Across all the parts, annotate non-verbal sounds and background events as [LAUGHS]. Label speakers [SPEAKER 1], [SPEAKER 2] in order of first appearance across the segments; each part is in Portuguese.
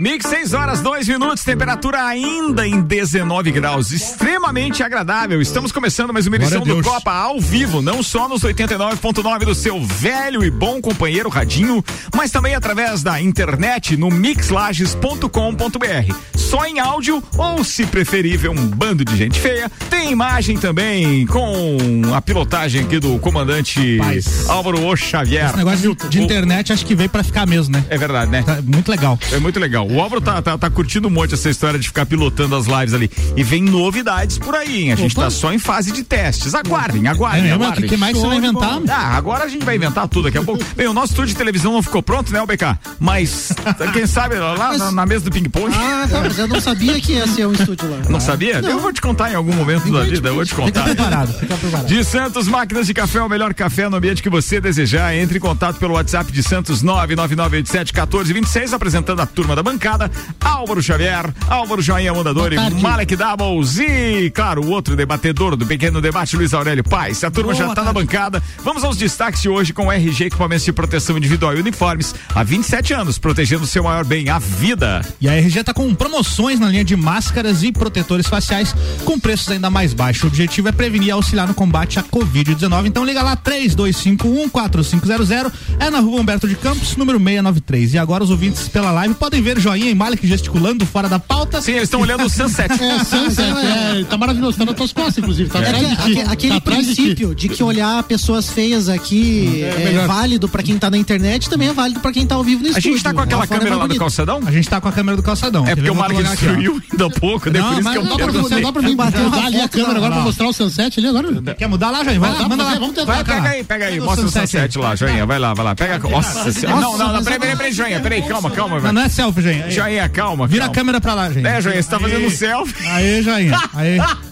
[SPEAKER 1] Mix 6 horas, 2 minutos, temperatura ainda em 19 graus, extremamente agradável. Estamos começando mais uma edição do Copa ao vivo, não só nos 89.9 do seu velho e bom companheiro Radinho, mas também através da internet no mixlages.com.br. Só em áudio ou, se preferível, um bando de gente feia. Tem imagem também com a pilotagem aqui do comandante Paz. Álvaro O Xavier. Esse
[SPEAKER 2] negócio de, de internet acho que veio para ficar mesmo, né?
[SPEAKER 1] É verdade, né?
[SPEAKER 2] Tá muito legal.
[SPEAKER 1] É muito legal. O Álvaro tá, tá, tá, curtindo um monte essa história de ficar pilotando as lives ali. E vem novidades por aí, hein? A gente Opa. tá só em fase de testes. Aguardem, aguardem. É,
[SPEAKER 2] aguardem. O que mais você vai inventar?
[SPEAKER 1] Ah, agora a gente vai inventar tudo daqui a pouco. [LAUGHS] Bem, o nosso estúdio de televisão não ficou pronto, né, BK? Mas, quem sabe, lá mas... na, na, mesa do ping-pong.
[SPEAKER 3] Ah, tá, mas eu não sabia que ia ser um estúdio lá.
[SPEAKER 1] Não sabia? Não. Eu vou te contar em algum momento da vida, eu vou te contar.
[SPEAKER 2] Fica preparado, fica preparado.
[SPEAKER 1] De Santos Máquinas de Café, o melhor café no ambiente que você desejar. Entre em contato pelo WhatsApp de Santos 99987 1426, apresentando a turma da bancada. Álvaro Xavier, Álvaro Joinha Mondador e Malek Doubles e, claro, o outro debatedor do pequeno debate, Luiz Aurélio Paz. A turma Boa já está na bancada. Vamos aos destaques de hoje com o RG Equipamentos de Proteção Individual e Uniformes. Há 27 anos, protegendo o seu maior bem, a vida.
[SPEAKER 2] E a RG está com promoções na linha de máscaras e protetores faciais com preços ainda mais baixos. O objetivo é prevenir e auxiliar no combate à Covid-19. Então liga lá, 3251 4500 é na rua Humberto de Campos, número 693. E agora os ouvintes pela live podem ver Joinha e Malek gesticulando fora da pauta.
[SPEAKER 1] Sim, eles estão olhando o sunset.
[SPEAKER 2] é, sunset, [LAUGHS] é, tá maravilhoso, tá nas tuas costas, inclusive. Tá é,
[SPEAKER 3] aquele, aquele tá princípio de, de, que olhar pessoas feias aqui é, é válido pra quem tá na internet, também é válido pra quem tá ao vivo no estúdio.
[SPEAKER 1] A gente tá com aquela câmera lá do calçadão?
[SPEAKER 2] A gente tá com a câmera do calçadão.
[SPEAKER 1] É porque o Marcos destruiu ainda há pouco, né? Por isso que eu
[SPEAKER 2] quero você. Dá pra mim mudar ali a câmera agora pra mostrar o sunset ali agora? Quer mudar lá? Vai lá, manda lá. Vamos
[SPEAKER 1] tentar. Pega aí, pega aí, mostra o sunset lá, Joinha, vai lá, vai lá. Pega, nossa senhora. Não, não, não, peraí, peraí, peraí, Joinha, peraí, calma, calma,
[SPEAKER 2] velho. Não é selfie, Joinha.
[SPEAKER 1] Joinha, calma.
[SPEAKER 2] Vira a câmera pra lá, gente.
[SPEAKER 1] É, Joinha, você tá fazendo um selfie.
[SPEAKER 2] Aí, Joinha. Aí. [LAUGHS]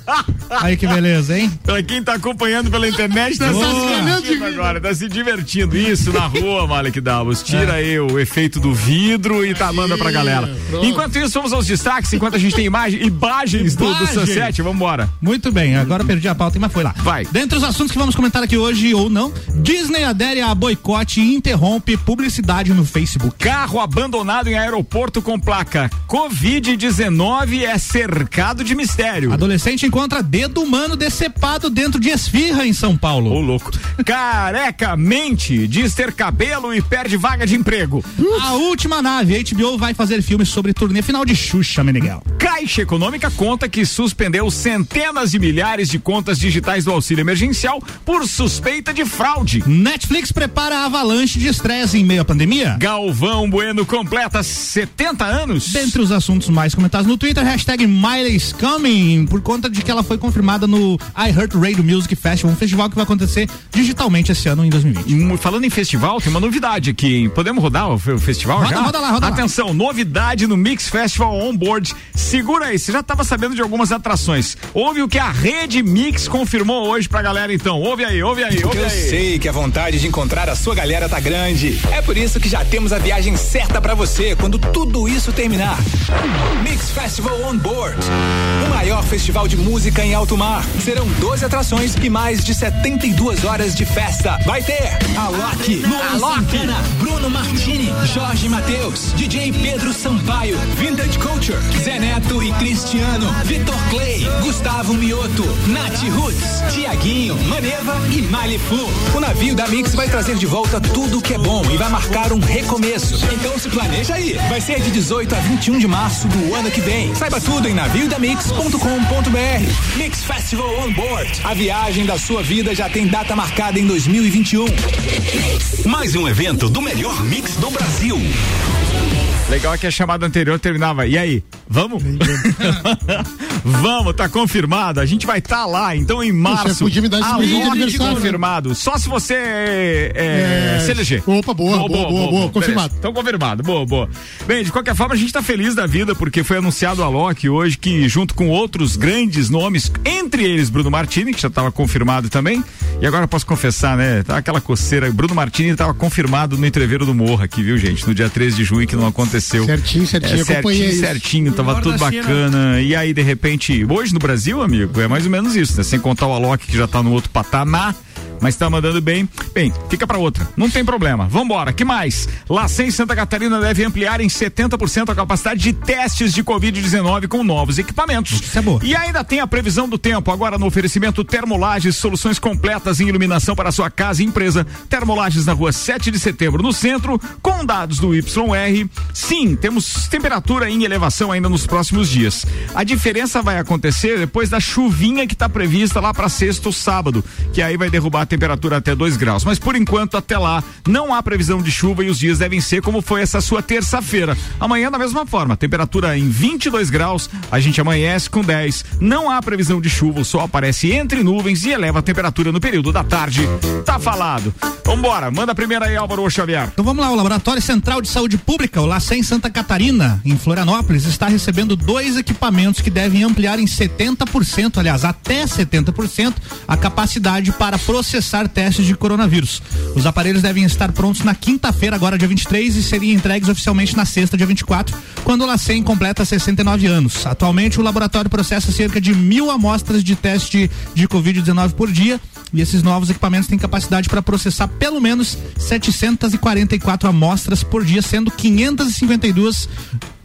[SPEAKER 2] Aí que beleza, hein?
[SPEAKER 1] Pra quem tá acompanhando pela internet, tá Boa. se divertindo agora, tá se divertindo. Isso, na rua, Malek Davos. Tira é. aí o efeito do vidro e tá, manda pra galera. Pronto. Enquanto isso, vamos aos destaques, enquanto a gente tem imagem, imagens do, do Sunset, vambora.
[SPEAKER 2] Muito bem, agora perdi a pauta, mas foi lá.
[SPEAKER 1] Vai.
[SPEAKER 2] Dentre os assuntos que vamos comentar aqui hoje, ou não, Disney adere a boicote e interrompe publicidade no Facebook.
[SPEAKER 1] Carro abandonado em aeroporto com placa Covid-19 é cercado de mistério.
[SPEAKER 2] Adolescente encontra dedo humano decepado dentro de esfirra em São Paulo.
[SPEAKER 1] Ô, louco. Careca mente, diz ter cabelo e perde vaga de emprego.
[SPEAKER 2] A última nave, HBO vai fazer filme sobre turnê final de Xuxa, Meneghel.
[SPEAKER 1] Caixa Econômica conta que suspendeu centenas de milhares de contas digitais do auxílio emergencial por suspeita de fraude.
[SPEAKER 2] Netflix prepara a avalanche de estresse em meio à pandemia.
[SPEAKER 1] Galvão Bueno completa 70 anos.
[SPEAKER 2] Dentre os assuntos mais comentados no Twitter, hashtag Miley's Coming, por conta de que ela foi confirmada no iHeartRadio Music Festival, um festival que vai acontecer digitalmente esse ano em 2020.
[SPEAKER 1] Falando em festival, tem uma novidade aqui. Podemos rodar o, festival
[SPEAKER 2] roda,
[SPEAKER 1] já?
[SPEAKER 2] Roda lá, roda
[SPEAKER 1] Atenção,
[SPEAKER 2] lá.
[SPEAKER 1] novidade no Mix Festival Onboard. Segura aí, você já estava sabendo de algumas atrações. Ouve o que a Rede Mix confirmou hoje pra galera então. Ouve aí, ouve aí, ouve
[SPEAKER 4] Eu
[SPEAKER 1] aí.
[SPEAKER 4] sei que a vontade de encontrar a sua galera tá grande. É por isso que já temos a viagem certa para você quando tudo isso terminar. Mix Festival Onboard. O maior festival de música em alto mar. Serão 12 atrações e mais de 72 horas de festa. Vai ter Alok, Luan Santana, Bruno Martini, Jorge Matheus, DJ Pedro Sampaio, Vintage Culture, Zé Neto e Cristiano, Vitor Clay, Gustavo Mioto, Nath Roots, Tiaguinho, Maneva e Malifu. O navio da Mix vai trazer de volta tudo que é bom e vai marcar um recomeço. Então se planeja aí. Vai ser de 18 a 21 de março do ano que vem. Saiba tudo em naviodamix.com.br. Mix Festival on Board. A viagem da sua vida já tem data marcada em 2021.
[SPEAKER 5] Mais um evento do melhor mix do Brasil.
[SPEAKER 1] Legal é que a chamada anterior terminava. E aí, vamos? [LAUGHS] vamos, tá confirmado. A gente vai estar tá lá, então em março.
[SPEAKER 2] Podia me dar esse
[SPEAKER 1] né? confirmado. Né? Só se você é, é, se eleger.
[SPEAKER 2] Opa, boa, boa, boa, boa, boa, boa confirmado.
[SPEAKER 1] Então confirmado, boa, boa. Bem, de qualquer forma, a gente tá feliz da vida porque foi anunciado a Loki hoje que junto com outros grandes nomes, entre eles Bruno Martini, que já estava confirmado também. E agora posso confessar, né? Tá aquela coceira. Bruno Martini estava confirmado no entreveiro do Morro aqui, viu, gente? No dia 13 de junho, que não aconteceu.
[SPEAKER 6] Certinho, certinho. É,
[SPEAKER 1] certinho, certinho, tava tudo bacana. E aí, de repente, hoje no Brasil, amigo, é mais ou menos isso, né? Sem contar o Alok, que já tá no outro patamar mas está mandando bem. Bem, fica para outra. Não tem problema. Vambora. Que mais? Lacem Santa Catarina deve ampliar em 70% a capacidade de testes de Covid-19 com novos equipamentos.
[SPEAKER 2] Isso é bom.
[SPEAKER 1] E ainda tem a previsão do tempo. Agora no oferecimento Termolages, soluções completas em iluminação para sua casa e empresa. Termolages na rua 7 de setembro, no centro, com dados do YR. Sim, temos temperatura em elevação ainda nos próximos dias. A diferença vai acontecer depois da chuvinha que está prevista lá para sexta ou sábado, que aí vai derrubar temperatura até 2 graus. Mas por enquanto, até lá, não há previsão de chuva e os dias devem ser como foi essa sua terça-feira. Amanhã, da mesma forma, temperatura em 22 graus, a gente amanhece com 10. Não há previsão de chuva, o sol aparece entre nuvens e eleva a temperatura no período da tarde. Tá falado. Vambora, manda a primeira aí, Álvaro Xavier.
[SPEAKER 2] Então vamos lá, o Laboratório Central de Saúde Pública, o LACEN Santa Catarina, em Florianópolis, está recebendo dois equipamentos que devem ampliar em 70%, aliás, até 70%, a capacidade para processar processar testes de coronavírus. Os aparelhos devem estar prontos na quinta-feira, agora dia 23, e seriam entregues oficialmente na sexta, dia 24, quando o LACEN completa 69 anos. Atualmente, o laboratório processa cerca de mil amostras de teste de Covid-19 por dia. E esses novos equipamentos têm capacidade para processar pelo menos 744 amostras por dia, sendo 552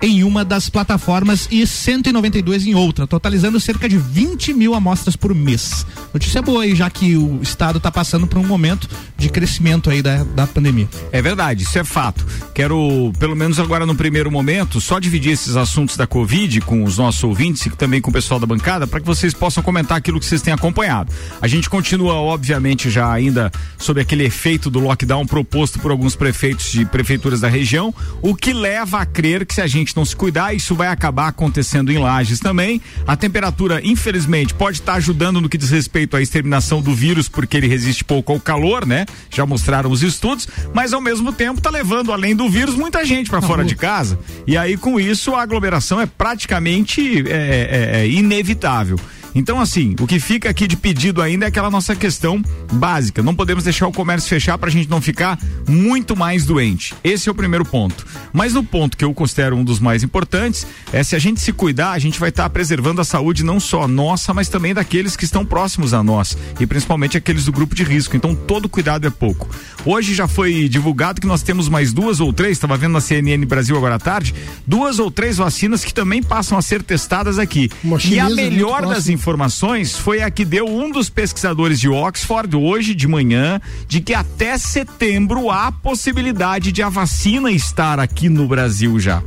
[SPEAKER 2] em uma das plataformas e 192 em outra, totalizando cerca de 20 mil amostras por mês. Notícia boa aí, já que o estado está passando por um momento de crescimento aí da, da pandemia.
[SPEAKER 1] É verdade, isso é fato. Quero, pelo menos agora no primeiro momento, só dividir esses assuntos da Covid com os nossos ouvintes e também com o pessoal da bancada, para que vocês possam comentar aquilo que vocês têm acompanhado. A gente continua, obviamente, já ainda sob aquele efeito do lockdown proposto por alguns prefeitos de prefeituras da região, o que leva a crer que se a gente gente não se cuidar, isso vai acabar acontecendo em lajes também. A temperatura, infelizmente, pode estar ajudando no que diz respeito à exterminação do vírus, porque ele resiste pouco ao calor, né? Já mostraram os estudos, mas ao mesmo tempo está levando, além do vírus, muita gente para fora de casa. E aí, com isso, a aglomeração é praticamente é, é, é inevitável. Então, assim, o que fica aqui de pedido ainda é aquela nossa questão básica. Não podemos deixar o comércio fechar para a gente não ficar muito mais doente. Esse é o primeiro ponto. Mas o ponto que eu considero um dos mais importantes é se a gente se cuidar, a gente vai estar tá preservando a saúde não só nossa, mas também daqueles que estão próximos a nós e principalmente aqueles do grupo de risco. Então, todo cuidado é pouco. Hoje já foi divulgado que nós temos mais duas ou três, estava vendo na CNN Brasil agora à tarde, duas ou três vacinas que também passam a ser testadas aqui. e a melhor das informações informações foi a que deu um dos pesquisadores de Oxford hoje de manhã, de que até setembro há possibilidade de a vacina estar aqui no Brasil já.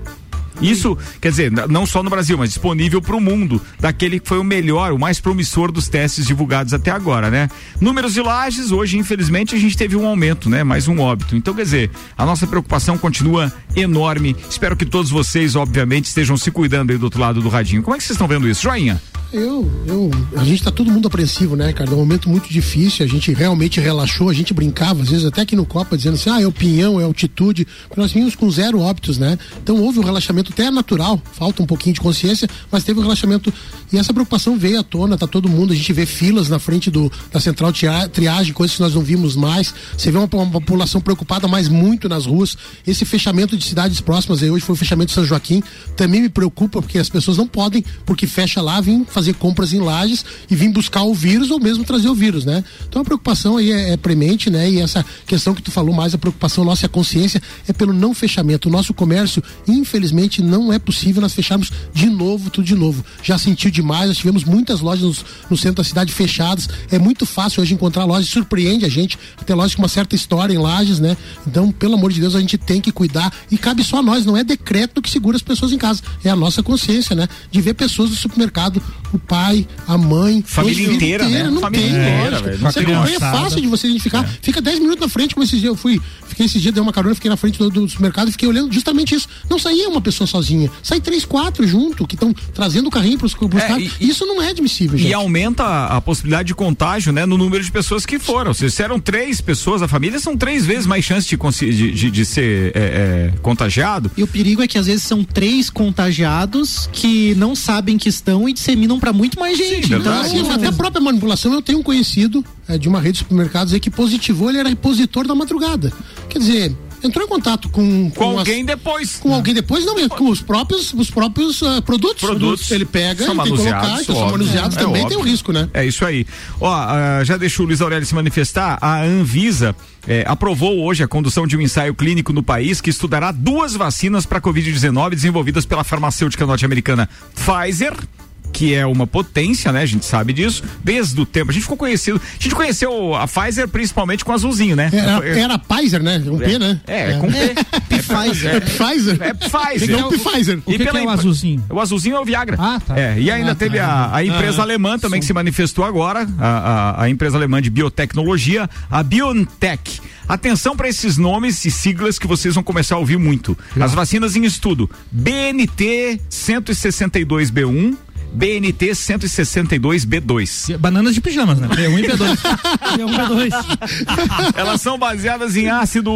[SPEAKER 1] Isso, quer dizer, não só no Brasil, mas disponível para o mundo, daquele que foi o melhor, o mais promissor dos testes divulgados até agora, né? Números de lajes, hoje, infelizmente, a gente teve um aumento, né? Mais um óbito. Então, quer dizer, a nossa preocupação continua enorme. Espero que todos vocês, obviamente, estejam se cuidando aí do outro lado do radinho. Como é que vocês estão vendo isso? Joinha?
[SPEAKER 6] Eu, eu, a gente tá todo mundo apreensivo, né, cara? É um momento muito difícil, a gente realmente relaxou, a gente brincava, às vezes até aqui no Copa, dizendo assim, ah, é o pinhão, é altitude, nós vimos com zero óbitos, né? Então houve um relaxamento até natural, falta um pouquinho de consciência, mas teve um relaxamento e essa preocupação veio à tona, tá todo mundo, a gente vê filas na frente do, da central triagem, coisas que nós não vimos mais, você vê uma, uma população preocupada, mas muito nas ruas, esse fechamento de cidades próximas, aí hoje foi o fechamento de São Joaquim, também me preocupa, porque as pessoas não podem, porque fecha lá, vir fazer fazer compras em lajes e vir buscar o vírus ou mesmo trazer o vírus, né? Então a preocupação aí é, é premente, né? E essa questão que tu falou mais, a preocupação nossa e a consciência é pelo não fechamento. O nosso comércio, infelizmente, não é possível nós fecharmos de novo, tudo de novo. Já sentiu demais, nós tivemos muitas lojas no centro da cidade fechadas. É muito fácil hoje encontrar lojas, surpreende a gente, até lojas com uma certa história em lajes, né? Então, pelo amor de Deus, a gente tem que cuidar e cabe só a nós, não é decreto que segura as pessoas em casa, é a nossa consciência, né? De ver pessoas no supermercado o pai, a mãe,
[SPEAKER 1] família inteira, inteira,
[SPEAKER 6] né?
[SPEAKER 1] Não
[SPEAKER 6] família tem, inteira, lógico. Você acompanha é fácil de você identificar. É. Fica 10 minutos na frente, como esses dias eu fui, fiquei esses dias, dei uma carona, fiquei na frente do, do supermercado e fiquei olhando justamente isso. Não saía uma pessoa sozinha, sai três, quatro junto, que estão trazendo o carrinho para os é, Isso não é admissível, gente.
[SPEAKER 1] E aumenta a, a, possibilidade de contágio, né, no número de pessoas que foram. Se eram três pessoas, a família são três vezes mais chance de, de, de, de ser é, é, contagiado.
[SPEAKER 3] E o perigo é que às vezes são três contagiados que não sabem que estão e disseminam para muito mais gente. Sim, então,
[SPEAKER 6] sim, até a própria manipulação, eu tenho um conhecido é, de uma rede de supermercados aí que positivou, ele era repositor da madrugada. Quer dizer, entrou em contato com
[SPEAKER 1] com, com alguém as, depois.
[SPEAKER 6] Com alguém depois, não, com os próprios os próprios uh, produtos.
[SPEAKER 1] Produtos.
[SPEAKER 6] Ele pega, ele tem que colocar, então são manuseados é, também é tem o risco, né?
[SPEAKER 1] É isso aí. Ó, uh, já deixou o Luiz Aurélio se manifestar, a Anvisa é, aprovou hoje a condução de um ensaio clínico no país que estudará duas vacinas para Covid-19 desenvolvidas pela farmacêutica norte-americana Pfizer que é uma potência, né? A gente sabe disso, desde o tempo. A gente ficou conhecido. A gente conheceu a Pfizer principalmente com o azulzinho, né?
[SPEAKER 6] Era, era Pfizer, né? Um P, né?
[SPEAKER 1] É, é, com P. É,
[SPEAKER 6] Pfizer. É Pfizer.
[SPEAKER 1] É Pfizer.
[SPEAKER 6] Então, Pfizer.
[SPEAKER 2] O que, que, é o azulzinho?
[SPEAKER 1] O azulzinho é o Viagra.
[SPEAKER 2] Ah, tá.
[SPEAKER 1] É, e ainda ah, teve tá. a, a empresa ah, alemã também que se manifestou agora, a, a, a empresa alemã de biotecnologia, a BioNTech. Atenção para esses nomes e siglas que vocês vão começar a ouvir muito. As vacinas em estudo: BNT 162B1, BNT 162B2.
[SPEAKER 2] Bananas de pijamas, né? B1 e B2. B1
[SPEAKER 1] B2. Elas são baseadas em ácido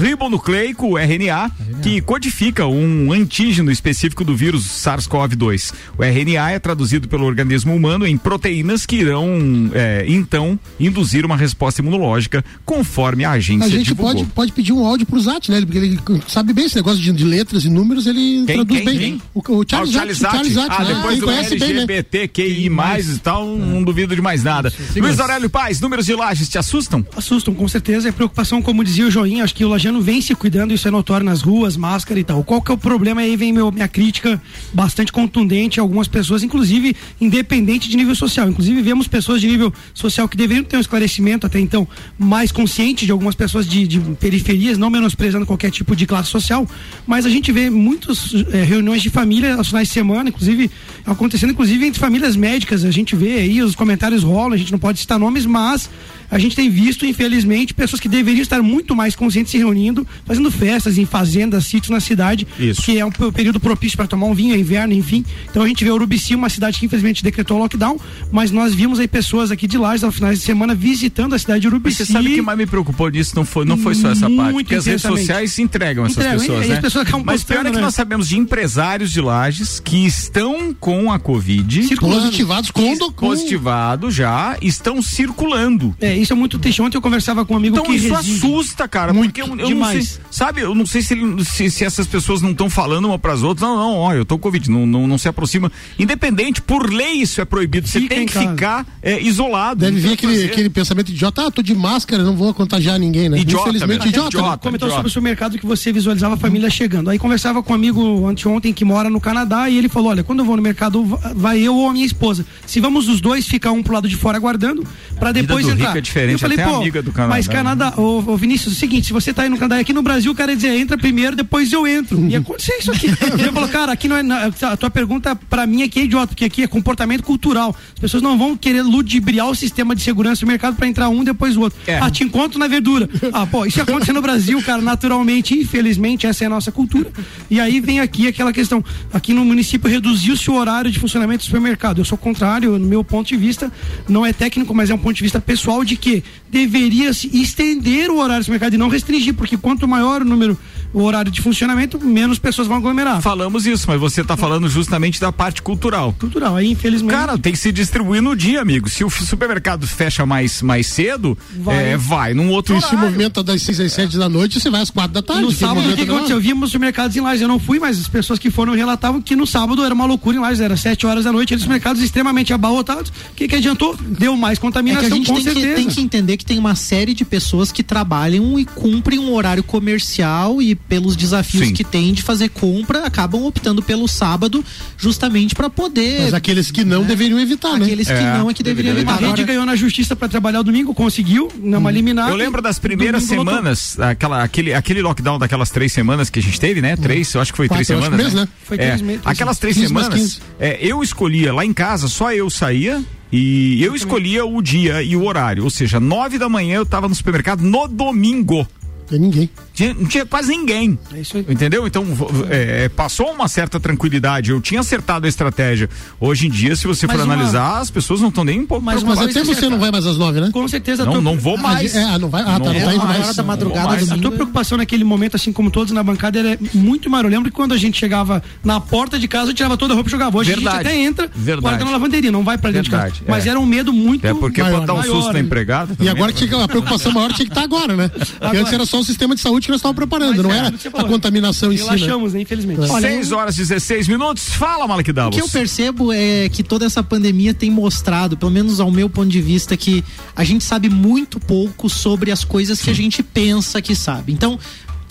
[SPEAKER 1] ribonucleico, RNA, RNA, que codifica um antígeno específico do vírus SARS-CoV-2. O RNA é traduzido pelo organismo humano em proteínas que irão, é, então, induzir uma resposta imunológica conforme a agência
[SPEAKER 6] A gente pode, pode pedir um áudio pro Zat, né? Porque ele sabe bem esse negócio de, de letras e números, ele quem, traduz
[SPEAKER 1] quem,
[SPEAKER 6] bem.
[SPEAKER 1] Quem?
[SPEAKER 6] O, o Charles, ah, o Charles Zat. Zat
[SPEAKER 1] ah, né? depois do LGBTQI+, né? e tal, não, duvido de mais nada. Luiz Aurélio Paz, números de lajes te assustam?
[SPEAKER 7] Assustam, com certeza. É preocupação, como dizia o Joinha, acho que o lajano vem se cuidando, isso é notório nas ruas, máscara e tal. Qual que é o problema? Aí vem meu, minha crítica bastante contundente a algumas pessoas, inclusive independente de nível social. Inclusive vemos pessoas de nível social que deveriam ter um esclarecimento até então mais consciente de algumas pessoas de, de periferias, não menosprezando qualquer tipo de classe social, mas a gente vê muitas é, reuniões de família aos finais de semana, inclusive acontecendo inclusive entre famílias médicas. A gente vê aí, os comentários rolam, a gente não pode citar nomes, mas a gente tem visto, infelizmente, pessoas que deveriam estar muito mais conscientes se reunindo, fazendo festas em fazendas, sítios na cidade,
[SPEAKER 1] Isso.
[SPEAKER 7] que é um período propício para tomar um vinho, é inverno, enfim. Então a gente vê Urubici, uma cidade que infelizmente decretou lockdown, mas nós vimos aí pessoas aqui de Lages, ao final de semana, visitando a cidade de Urubici.
[SPEAKER 1] Mas você sabe o que mais me preocupou disso não foi, não foi só essa parte, porque as redes sociais se entregam essas entregam, pessoas, né?
[SPEAKER 7] Pessoas
[SPEAKER 1] mas pior é que né? nós sabemos de empresários de Lages que estão com a Covid,
[SPEAKER 6] circulando. positivados com,
[SPEAKER 1] com positivados já, estão circulando.
[SPEAKER 7] É, isso é muito triste. Ontem eu conversava com um amigo
[SPEAKER 1] então,
[SPEAKER 7] que
[SPEAKER 1] isso reside. assusta, cara, Muito, porque eu, eu demais. não sei, sabe, eu não sei se, ele, se, se, essas pessoas não estão falando uma para as outras, não, não, ó, eu tô com Covid, não, não, não se aproxima, independente, por lei isso é proibido, você tem que casa. ficar é, isolado.
[SPEAKER 6] Deve vir aquele, aquele pensamento idiota, ah, tô de máscara, não vou contagiar ninguém, né?
[SPEAKER 1] Idiota, Infelizmente,
[SPEAKER 7] idiota. idiota né? Comentou sobre o supermercado que você visualizava a família chegando, aí conversava com um amigo anteontem que mora no Canadá e ele falou, olha, quando eu vou no mercado, vai eu ou a minha esposa, se vamos os dois ficar um pro lado de fora aguardando, para depois entrar.
[SPEAKER 1] Diferente, eu falei, pô, amiga do
[SPEAKER 7] Canadá. Mas Canadá, ô, ô Vinícius, é o seguinte, se você tá aí no Canadá, aqui no Brasil, o cara ia dizer, entra primeiro, depois eu entro. E acontecer isso aqui. [LAUGHS] Ele falou, cara, aqui não é. A tua pergunta pra mim aqui é idiota, porque aqui é comportamento cultural. As pessoas não vão querer ludibriar o sistema de segurança do mercado pra entrar um depois o outro. É. Ah, te encontro na verdura. Ah, pô, isso acontece no Brasil, cara, naturalmente, infelizmente, essa é a nossa cultura. E aí vem aqui aquela questão. Aqui no município reduziu-se o horário de funcionamento do supermercado. Eu sou contrário, no meu ponto de vista, não é técnico, mas é um ponto de vista pessoal de que deveria se estender o horário do mercado e não restringir, porque quanto maior o número, o horário de funcionamento, menos pessoas vão aglomerar.
[SPEAKER 1] Falamos isso, mas você está falando justamente da parte cultural.
[SPEAKER 7] Cultural, aí infelizmente.
[SPEAKER 1] Cara, tem que se distribuir no dia, amigo. Se o supermercado fecha mais, mais cedo, vai, é, vai num outro
[SPEAKER 6] horário. Se movimenta das 6 às 7 da noite, você vai às 4 da tarde.
[SPEAKER 7] No sábado, o que aconteceu? Vimos supermercados em Lages, eu não fui, mas as pessoas que foram relatavam que no sábado era uma loucura em Lages, era 7 horas da noite, eles mercados extremamente abarrotados. O que, que adiantou? Deu mais contaminação, é que a gente
[SPEAKER 3] com
[SPEAKER 7] tem certeza.
[SPEAKER 3] Que, tem que entender que tem uma série de pessoas que trabalham e cumprem um horário comercial e pelos desafios Sim. que tem de fazer compra, acabam optando pelo sábado justamente para poder.
[SPEAKER 6] Mas aqueles que não né? deveriam evitar,
[SPEAKER 3] aqueles
[SPEAKER 6] né?
[SPEAKER 3] Aqueles que é, não é que deveriam evitar.
[SPEAKER 7] A rede ganhou na justiça para trabalhar o domingo, conseguiu, numa hum. liminar.
[SPEAKER 1] Eu lembro das primeiras semanas, aquela, aquele, aquele lockdown daquelas três semanas que a gente teve, né? Hum. Três, eu acho que foi Quatro, três semanas. Mesmo, né? Foi três é, meses. Aquelas três semanas, é, eu escolhia lá em casa, só eu saía e eu escolhia o dia e o horário, ou seja, nove da manhã eu estava no supermercado no domingo.
[SPEAKER 6] Tem ninguém.
[SPEAKER 1] Tinha, não tinha quase ninguém. É isso aí. Entendeu? Então, é, passou uma certa tranquilidade. Eu tinha acertado a estratégia. Hoje em dia, se você for analisar, uma... as pessoas não estão nem um pouco
[SPEAKER 6] Mas, mas até você não vai mais às nove, né?
[SPEAKER 7] Com certeza.
[SPEAKER 1] Não, tô... não vou mais.
[SPEAKER 6] Ah, é, não vai. Ah, tá, não, não tá indo mais. hora da
[SPEAKER 7] madrugada. Mais. A tua preocupação naquele momento, assim como todos na bancada, era muito maior. Eu lembro que quando a gente chegava na porta de casa, eu tirava toda a roupa e jogava. Hoje Verdade. a gente até entra, Verdade. guarda na lavanderia, não vai pra dentro Verdade. de casa. Mas é. era um medo muito
[SPEAKER 1] É porque maior, dar um maior, susto na empregada.
[SPEAKER 6] E agora tinha, a preocupação maior tinha que estar agora, né? Antes era só o sistema de saúde que nós estávamos preparando, não é, era a contaminação em si.
[SPEAKER 7] Relaxamos, né? infelizmente.
[SPEAKER 1] 6 horas e 16 minutos. Fala, Malek
[SPEAKER 3] O que eu percebo é que toda essa pandemia tem mostrado, pelo menos ao meu ponto de vista, que a gente sabe muito pouco sobre as coisas que a gente pensa que sabe. Então,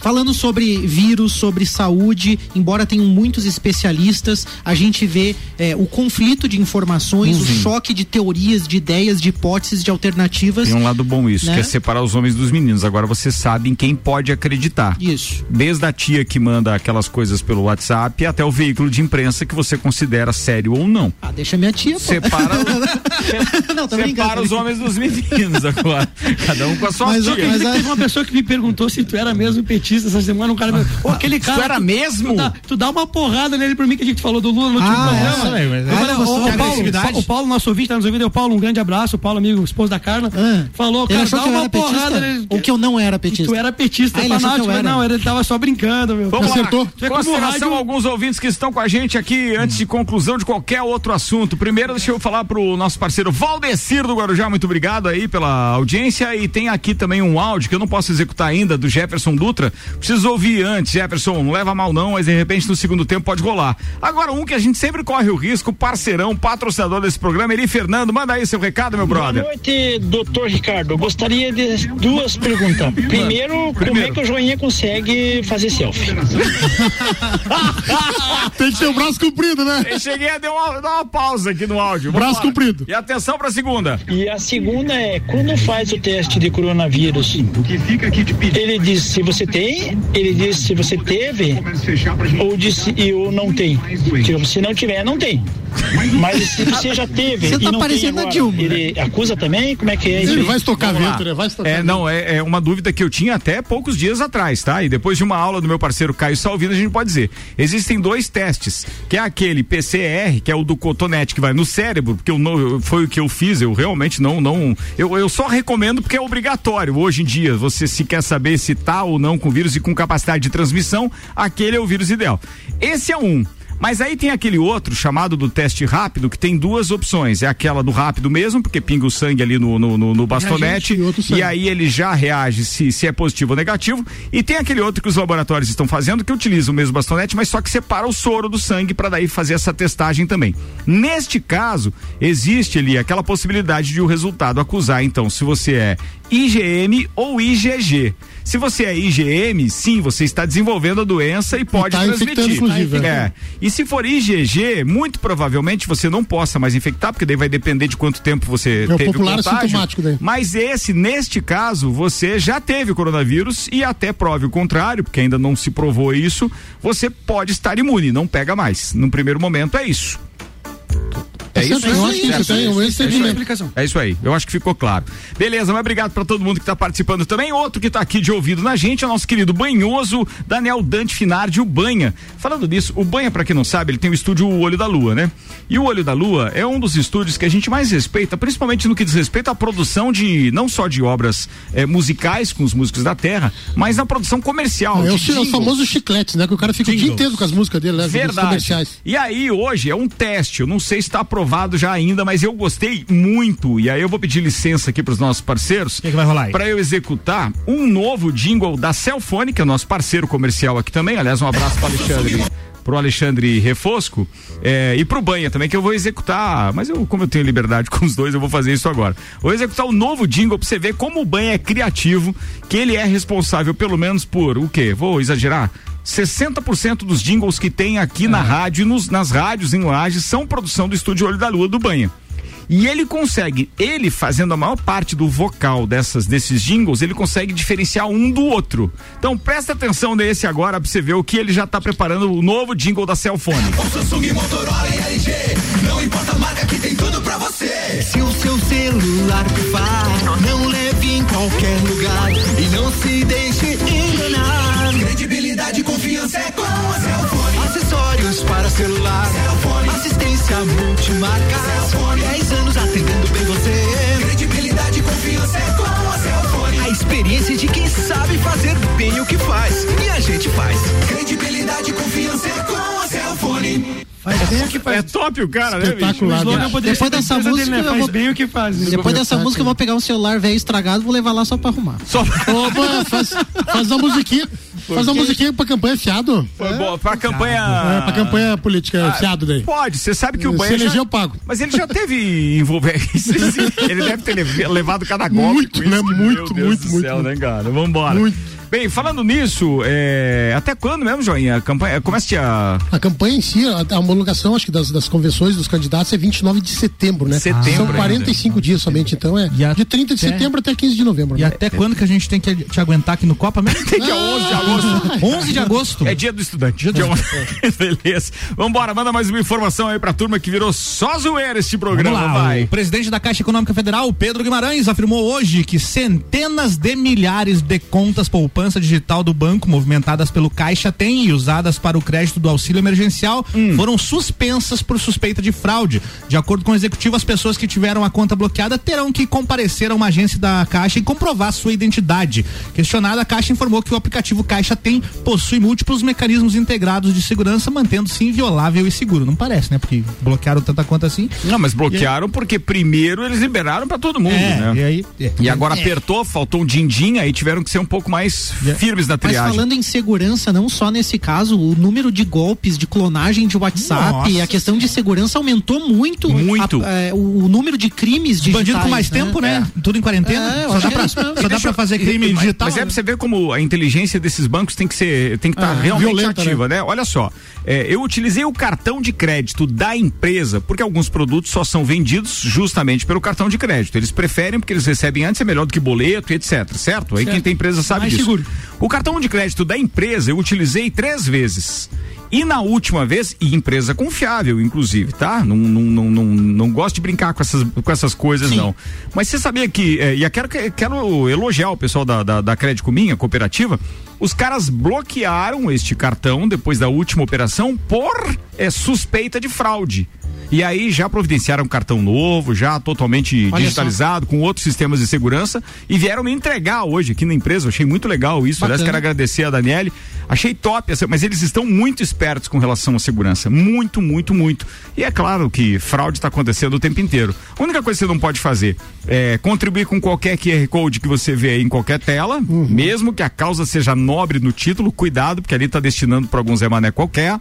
[SPEAKER 3] Falando sobre vírus, sobre saúde, embora tenham muitos especialistas, a gente vê é, o conflito de informações, uhum. o choque de teorias, de ideias, de hipóteses, de alternativas.
[SPEAKER 1] Tem um lado bom isso, né? que é separar os homens dos meninos. Agora você sabe em quem pode acreditar.
[SPEAKER 3] Isso.
[SPEAKER 1] Desde a tia que manda aquelas coisas pelo WhatsApp até o veículo de imprensa que você considera sério ou não.
[SPEAKER 3] Ah, deixa minha tia, pô.
[SPEAKER 1] Separa, [LAUGHS] não, separa os homens dos meninos agora. Cada um com a sua
[SPEAKER 7] mas,
[SPEAKER 1] tia.
[SPEAKER 7] Mas teve uma pessoa que me perguntou se tu era mesmo petista essa semana, um cara. Pô, aquele cara.
[SPEAKER 1] Isso era
[SPEAKER 7] tu,
[SPEAKER 1] mesmo?
[SPEAKER 7] Tu dá, tu dá, uma porrada nele por mim que a gente falou do Lula no último ah, programa. É, mas é, o, o, Paulo, o Paulo, nosso ouvinte, tá nos ouvindo, é o Paulo, um grande abraço, o Paulo, amigo, esposo da Carla, ah, falou, cara, dá uma porrada nele.
[SPEAKER 3] Ou que eu não era petista.
[SPEAKER 7] Tu era petista, ah, fanático, mas não, ele tava só brincando, meu.
[SPEAKER 1] Vamos Acertou. lá. Consideração alguns ouvintes que estão com a gente aqui antes de conclusão de qualquer outro assunto. Primeiro, deixa eu falar pro nosso parceiro Valdecir do Guarujá, muito obrigado aí pela audiência e tem aqui também um áudio que eu não posso executar ainda do Jefferson Dutra. Preciso ouvir antes, Jefferson, não leva mal não, mas de repente no segundo tempo pode rolar. Agora, um que a gente sempre corre o risco, parceirão, patrocinador desse programa, Eli Fernando, manda aí seu recado, meu brother.
[SPEAKER 8] Boa noite, doutor Ricardo. Gostaria de duas perguntas. Primeiro, Primeiro. como é que o joinha consegue fazer selfie? [LAUGHS]
[SPEAKER 6] Tem que ter o braço comprido, né?
[SPEAKER 1] Eu cheguei a dar uma, dar uma pausa aqui no áudio.
[SPEAKER 6] Vamos braço comprido.
[SPEAKER 1] E atenção pra segunda.
[SPEAKER 8] E a segunda é, quando faz o teste de coronavírus, ele diz se você tem, ele diz se você teve ou disse e ou não tem. Tipo, se não tiver, não tem. Mas se você já teve você
[SPEAKER 3] tá e não tem agora, Dilma,
[SPEAKER 8] ele né? acusa também? Como é que é
[SPEAKER 6] isso? Ele vai estocar vento, né? Vai
[SPEAKER 1] estocar É, não, é, é, uma dúvida que eu tinha até poucos dias atrás, tá? E depois de uma aula do meu parceiro Caio Salvino, a gente pode dizer. Existem dois testes, que é aquele PCR, que é o do cotonete que vai no cérebro, porque eu não, foi o que eu fiz, eu realmente não, não, eu, eu só recomendo porque é obrigatório. Hoje em dia, você se quer saber se tá ou não com vírus e com capacidade de transmissão, aquele é o vírus ideal. Esse é um. Mas aí tem aquele outro chamado do teste rápido que tem duas opções. É aquela do rápido mesmo, porque pinga o sangue ali no, no, no, no bastonete e, e, aí ele já reage se, se é positivo ou negativo. E tem aquele outro que os laboratórios estão fazendo que utiliza o mesmo bastonete, mas só que separa o soro do sangue para daí fazer essa testagem também. Neste caso, existe ali aquela possibilidade de o resultado acusar, então, se você é IgM ou IgG. Se você é IgM, sim, você está desenvolvendo a doença e pode e tá transmitir. Tá é. E se for IgG, muito provavelmente você não possa mais infectar, porque daí vai depender de quanto tempo você é teve o popular contágio. sintomático daí. Mas esse, neste caso, você já teve o coronavírus e até prove o contrário, porque ainda não se provou isso, você pode estar imune, não pega mais. No primeiro momento é isso. É isso, eu acho que isso, é, é isso aí, eu acho que ficou claro. Beleza, mas obrigado para todo mundo que está participando também. Outro que está aqui de ouvido na gente é o nosso querido banhoso Daniel Dante Finardi, o Banha. Falando disso, o Banha, para quem não sabe, ele tem o estúdio O Olho da Lua, né? E o Olho da Lua é um dos estúdios que a gente mais respeita, principalmente no que diz respeito à produção de, não só de obras é, musicais com os músicos da terra, mas na produção comercial.
[SPEAKER 6] É, o, é o famoso chiclete, né? Que o cara fica Jingles. o dia inteiro com as músicas dele, né?
[SPEAKER 1] Verdade. Comerciais. E aí, hoje, é um teste, eu não sei se está aprovado já ainda, mas eu gostei muito. E aí eu vou pedir licença aqui para os nossos parceiros.
[SPEAKER 2] que, que vai rolar aí?
[SPEAKER 1] Para eu executar um novo jingle da Celfone, que é nosso parceiro comercial aqui também. Aliás, um abraço para Alexandre pro Alexandre Refosco é, e pro Banha também, que eu vou executar, mas eu, como eu tenho liberdade [LAUGHS] com os dois, eu vou fazer isso agora. Vou executar o um novo jingle pra você ver como o Banha é criativo, que ele é responsável pelo menos por o quê? Vou exagerar? 60% dos jingles que tem aqui na rádio, nos, nas rádios em Lages, são produção do Estúdio Olho da Lua do Banha. E ele consegue, ele fazendo a maior parte do vocal dessas desses jingles, ele consegue diferenciar um do outro. Então presta atenção nesse agora pra você ver o que ele já tá preparando o novo jingle da Cellfone. O Samsung, Motorola e LG, não importa a marca que tem tudo pra você. Se o seu celular pifar, não leve em
[SPEAKER 9] qualquer lugar e não se deixe enganar. Credibilidade e confiança é com a Celfone. Acessórios para celular. Celfone. Assistência multimarca. Celfone. 10 anos atendendo bem você. Credibilidade e confiança é com a Celfone. A experiência de quem sabe fazer bem o que faz. E a gente faz. Credibilidade e confiança é com a Celfone.
[SPEAKER 1] Faz bem o que faz. É top o cara, né, bicho?
[SPEAKER 3] O depois dessa música, dele, né?
[SPEAKER 7] faz vou... bem o que faz.
[SPEAKER 3] Depois dessa música eu vou pegar um celular velho estragado, vou levar lá só pra arrumar. Só
[SPEAKER 6] Opa, faz, faz uma musiquinha. Faz uma musiquinha pra campanha fiado.
[SPEAKER 1] Foi é, bom, pra campanha.
[SPEAKER 6] É, pra campanha política ah, fiado daí.
[SPEAKER 1] Pode, você sabe que o
[SPEAKER 6] banho. Se eleger, já... eu pago.
[SPEAKER 1] Mas ele já teve envolver. [LAUGHS] ele deve ter levado cada golpe.
[SPEAKER 6] Muito, né? Muito, muito, muito.
[SPEAKER 1] Céu, né, cara? Vambora. Muito. Bem, falando nisso, é, até quando mesmo, Joinha? A campanha, começa a...
[SPEAKER 6] a campanha em si, a, a homologação, acho que das, das convenções dos candidatos é 29 de setembro, né?
[SPEAKER 1] Setembro.
[SPEAKER 6] São 45 ainda. dias somente, então é
[SPEAKER 2] a,
[SPEAKER 6] de 30 de até, setembro até 15 de novembro.
[SPEAKER 2] E
[SPEAKER 6] né?
[SPEAKER 2] até quando que a gente tem que te aguentar aqui no Copa mesmo? [LAUGHS]
[SPEAKER 1] tem que é 11 de agosto.
[SPEAKER 2] 11 de agosto.
[SPEAKER 1] É dia do estudante. Dia do... [LAUGHS] Beleza. Vambora, manda mais uma informação aí pra turma que virou só zoeira este programa,
[SPEAKER 2] lá,
[SPEAKER 1] vai.
[SPEAKER 2] O presidente da Caixa Econômica Federal, Pedro Guimarães, afirmou hoje que centenas de milhares de contas poupança digital do banco movimentadas pelo Caixa tem e usadas para o crédito do auxílio emergencial hum. foram suspensas por suspeita de fraude. De acordo com o executivo, as pessoas que tiveram a conta bloqueada terão que comparecer a uma agência da Caixa e comprovar sua identidade. Questionada, a Caixa informou que o aplicativo Caixa tem possui múltiplos mecanismos integrados de segurança, mantendo-se inviolável e seguro. Não parece, né? Porque bloquearam tanta conta assim.
[SPEAKER 1] Não, mas bloquearam aí... porque primeiro eles liberaram para todo mundo, é, né?
[SPEAKER 2] E, aí,
[SPEAKER 1] é, e agora é. apertou, faltou um din-din, aí tiveram que ser um pouco mais é. firmes na triagem.
[SPEAKER 3] Mas falando em segurança, não só nesse caso, o número de golpes, de clonagem de WhatsApp, Nossa. a questão de segurança aumentou muito.
[SPEAKER 1] Muito.
[SPEAKER 3] A, é, o, número de crimes digitais.
[SPEAKER 2] Bandido com mais né? tempo, né? É. Tudo em quarentena. É, só dá, pra, só dá pra fazer crime
[SPEAKER 1] mas,
[SPEAKER 2] digital.
[SPEAKER 1] Mas é pra você ver como a inteligência desses bancos tem que ser, tem que estar tá ah, realmente violenta, ativa, né? né? Olha só, é, eu utilizei o cartão de crédito da empresa, porque alguns produtos só são vendidos justamente pelo cartão de crédito. Eles preferem porque eles recebem antes, é melhor do que boleto, etc. Certo? Aí certo. quem tem empresa sabe mais disso. Seguro. O cartão de crédito da empresa eu utilizei três vezes. E na última vez, e empresa confiável, inclusive, tá? Não, não, não, não, não gosto de brincar com essas, com essas coisas, Sim. não. Mas você sabia que, é, e eu quero, quero elogiar o pessoal da, da, da Crédito Minha, cooperativa, os caras bloquearam este cartão depois da última operação por é, suspeita de fraude. E aí já providenciaram um cartão novo, já totalmente Olha digitalizado, só. com outros sistemas de segurança e vieram me entregar hoje aqui na empresa. Eu achei muito legal isso. Bacana. Aliás, quero agradecer a Daniele. Achei top, mas eles estão muito espertos com relação à segurança. Muito, muito, muito. E é claro que fraude está acontecendo o tempo inteiro. A única coisa que você não pode fazer é contribuir com qualquer QR Code que você vê aí em qualquer tela, uhum. mesmo que a causa seja nobre no título, cuidado, porque ali está destinando para algum Zé Mané qualquer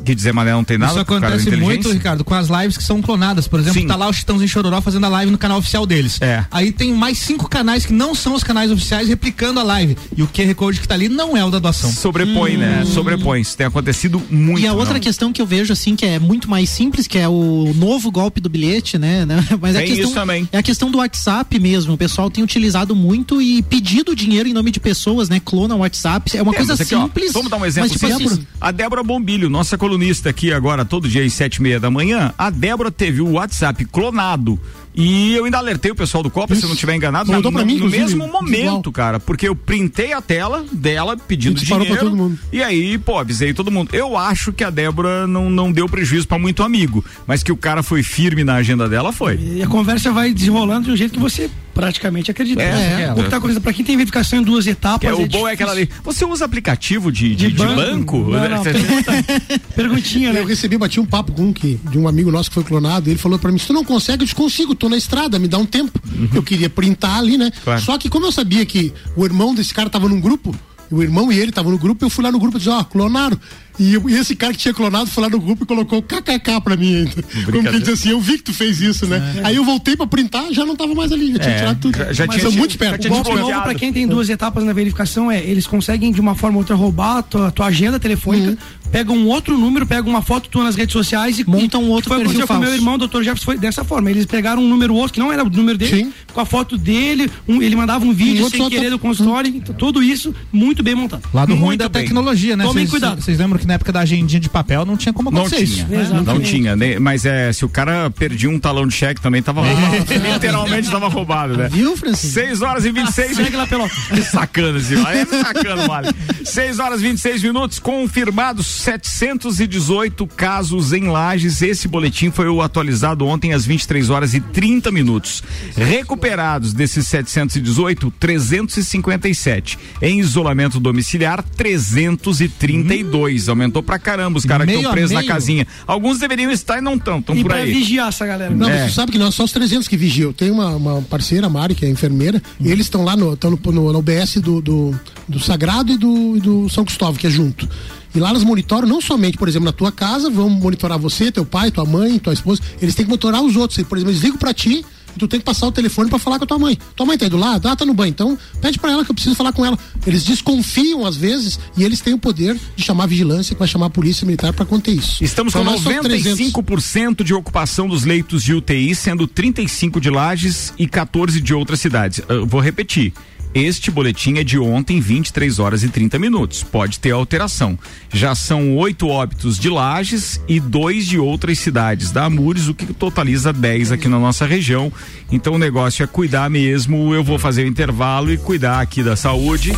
[SPEAKER 1] que dizer Mané não tem nada.
[SPEAKER 2] Isso acontece muito, Ricardo, com as lives que são clonadas. Por exemplo, Sim. tá lá o Chitãozinho Chororó fazendo a live no canal oficial deles.
[SPEAKER 1] É.
[SPEAKER 2] Aí tem mais cinco canais que não são os canais oficiais replicando a live. E o QR Code que tá ali não é o da doação.
[SPEAKER 1] Sobrepõe, né? hum. né? Sobrepõe. Isso tem acontecido muito.
[SPEAKER 3] E a outra
[SPEAKER 1] não.
[SPEAKER 3] questão que eu vejo, assim, que é muito mais simples, que é o novo golpe do bilhete, né? [LAUGHS] Mas a questão,
[SPEAKER 1] isso também.
[SPEAKER 3] é a questão do WhatsApp mesmo. O pessoal tem utilizado muito e pedido dinheiro em nome de pessoas, né? Clona o WhatsApp. É uma é, coisa aqui, simples.
[SPEAKER 1] Ó, vamos dar um exemplo mas, tipo, assim, A Débora Bombilho, nossa colunista aqui agora, todo dia às sete e meia da manhã, a Débora teve o WhatsApp clonado. E eu ainda alertei o pessoal do Copa, Isso. se eu não estiver enganado,
[SPEAKER 6] no,
[SPEAKER 1] no,
[SPEAKER 6] mim,
[SPEAKER 1] no mesmo momento, cara, porque eu printei a tela dela pedindo dinheiro. E aí, pô, avisei todo mundo. Eu acho que a Débora não, não deu prejuízo para muito amigo, mas que o cara foi firme na agenda dela, foi.
[SPEAKER 7] E a conversa vai desenrolando de um jeito que você praticamente acredita. É, é, é. coisa para quem tem verificação em duas etapas.
[SPEAKER 1] É, o é bom é aquela ali. Você usa aplicativo de, de, de, banco? De banco? Não,
[SPEAKER 7] não, [LAUGHS] [LAUGHS] perguntinha, né?
[SPEAKER 6] Eu recebi, bati um papo com um que, de um amigo nosso que foi clonado. Ele falou para mim: se tu não consegue, eu te consigo, tô na estrada, me dá um tempo. Uhum. Eu queria printar ali, né? Claro. Só que como eu sabia que o irmão desse cara tava num grupo, o irmão e ele estavam no grupo, eu fui lá no grupo e disse, ó, oh, clonaram. E, e, esse cara que tinha clonado foi lá no grupo e colocou KKK pra mim ainda. Como que disse assim, eu vi que tu fez isso, né? É. Aí eu voltei pra printar, já não tava mais ali, já tinha é, tirado tudo. Já,
[SPEAKER 1] já Mas tinha, muito
[SPEAKER 7] esperto. O golpe novo pra quem tem duas etapas na verificação é, eles conseguem de uma forma ou outra roubar a tua, tua agenda telefônica, uhum pegam um outro número, pegam uma foto tua nas redes sociais e
[SPEAKER 3] montam um outro
[SPEAKER 7] foi
[SPEAKER 3] perfil
[SPEAKER 7] com
[SPEAKER 3] falso.
[SPEAKER 7] meu irmão, o Dr. Jefferson, foi dessa forma. Eles pegaram um número outro, que não era o número dele,
[SPEAKER 6] Sim.
[SPEAKER 7] com a foto dele, um- ele mandava um vídeo
[SPEAKER 6] outro
[SPEAKER 7] sem querer do consultório, então, tudo isso muito bem montado.
[SPEAKER 2] Lado ruim
[SPEAKER 1] Muito
[SPEAKER 2] da
[SPEAKER 1] bem.
[SPEAKER 2] tecnologia, né?
[SPEAKER 7] Tomem cuidado.
[SPEAKER 2] Vocês lembram que na época da agendinha de papel não tinha como
[SPEAKER 1] Não
[SPEAKER 2] acontecer
[SPEAKER 1] tinha,
[SPEAKER 2] isso.
[SPEAKER 1] não
[SPEAKER 7] Exatamente.
[SPEAKER 1] tinha, né? mas é, se o cara perdia um talão de cheque também tava [LAUGHS] literalmente tava roubado, né?
[SPEAKER 3] Viu, Francisco?
[SPEAKER 1] 6 horas e 26
[SPEAKER 7] Segue lá, Pelota. [LAUGHS]
[SPEAKER 1] Que sacana, esse vale. É sacana, vale. 6 horas e 26 minutos, confirmados 718 casos em lajes. Esse boletim foi o atualizado ontem às 23 horas e 30 minutos. Recuperados desses 718, 357. Em isolamento domiciliar, 332. Aumentou pra caramba os caras que estão presos na casinha. Alguns deveriam estar e não estão, estão
[SPEAKER 7] E
[SPEAKER 1] por
[SPEAKER 7] pra
[SPEAKER 1] aí.
[SPEAKER 7] vigiar essa galera.
[SPEAKER 6] Não,
[SPEAKER 1] É.
[SPEAKER 6] mas tu sabe que nós só os 300 que vigiam. Tem uma, uma parceira, a Mari, que é enfermeira, e eles estão lá no, estão no, no, no UBS do, do, do Sagrado e do, do São Cristóvão, que é junto. E lá elas monitoram não somente, por exemplo, na tua casa, vão monitorar você, teu pai, tua mãe, tua esposa, eles têm que monitorar os outros. Por exemplo, eles ligam pra ti tu tem que passar o telefone pra falar com a tua mãe. Tua mãe tá aí do lado? Ah, tá no banho. Então, pede pra ela que eu preciso falar com ela. Eles desconfiam às vezes e eles têm o poder de chamar a vigilância, que vai chamar a polícia militar pra conter isso.
[SPEAKER 1] Estamos
[SPEAKER 6] Então,
[SPEAKER 1] com
[SPEAKER 6] nós somos 300.
[SPEAKER 1] 95% de ocupação dos leitos de UTI, sendo 35 de Lages e 14 de outras cidades. Eu vou repetir. Este boletim é de ontem, 23 horas e 30 minutos. Pode ter alteração. Já são oito óbitos de Lages e dois de outras cidades da Amures, o que totaliza 10 aqui na nossa região. Então o negócio é cuidar mesmo. Eu vou fazer o intervalo e cuidar aqui da saúde.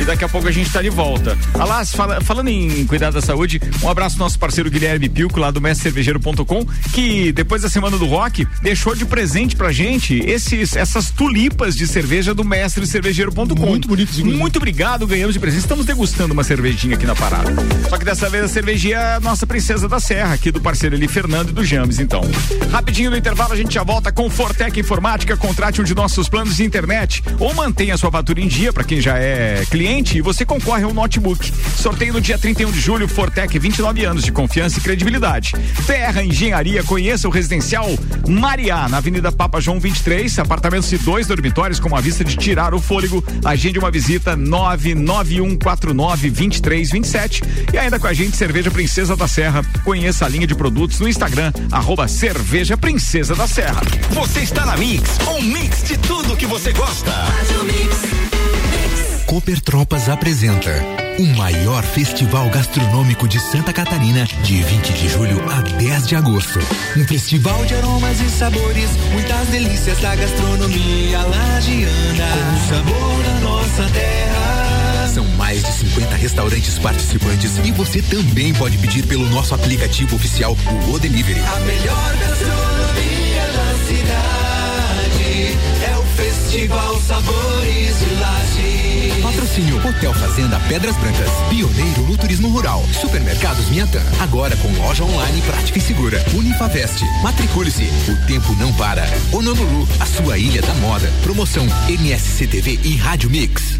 [SPEAKER 1] E daqui a pouco a gente está de volta. Alas, fala- falando em cuidar da saúde, um abraço ao nosso parceiro Guilherme Pilco, lá do mestrecervejeiro.com, que depois da semana do rock deixou de presente pra gente esses, essas tulipas de cerveja do mestrecervejeiro.com.
[SPEAKER 6] Muito bonitos, inclusive.
[SPEAKER 1] Muito obrigado, ganhamos de presente. Estamos degustando uma cervejinha aqui na parada. Só que dessa vez a cervejinha é a nossa princesa da serra, aqui do parceiro ali, Fernando e do James, então. Rapidinho no intervalo, a gente já volta com Fortec Informática. Contrate um de nossos planos de internet ou mantenha sua fatura em dia para quem já é cliente e você concorre a um notebook. Sorteio no dia 31 de julho, Fortec, 29 anos de confiança e credibilidade. Terra Engenharia, conheça o residencial Mariá, na Avenida Papa João 23, apartamentos e dois dormitórios com uma vista de tirar o fôlego. Agende uma visita 991492327 e ainda com a gente Cerveja Princesa da Serra. Conheça a linha de produtos no Instagram, arroba Cerveja Princesa da Serra.
[SPEAKER 5] Você está na Mix, um mix de tudo que você gosta.
[SPEAKER 10] Cooper Tropas apresenta o maior festival gastronômico de Santa Catarina, de 20 de julho a 10 de agosto. Um festival de aromas e sabores, muitas delícias da gastronomia lagiana, com o sabor da nossa terra. São mais de 50 restaurantes participantes e você também pode pedir pelo nosso aplicativo oficial, o O Delivery.
[SPEAKER 9] A melhor gastronomia Festival Sabores de Laje.
[SPEAKER 10] Patrocínio Hotel Fazenda Pedras Brancas, pioneiro no turismo rural. Supermercados Miatã, agora com loja online prática e segura. Unifavest, matricule-se, o tempo não para. Honolulu, a sua ilha da moda. Promoção MSCTV e Rádio Mix.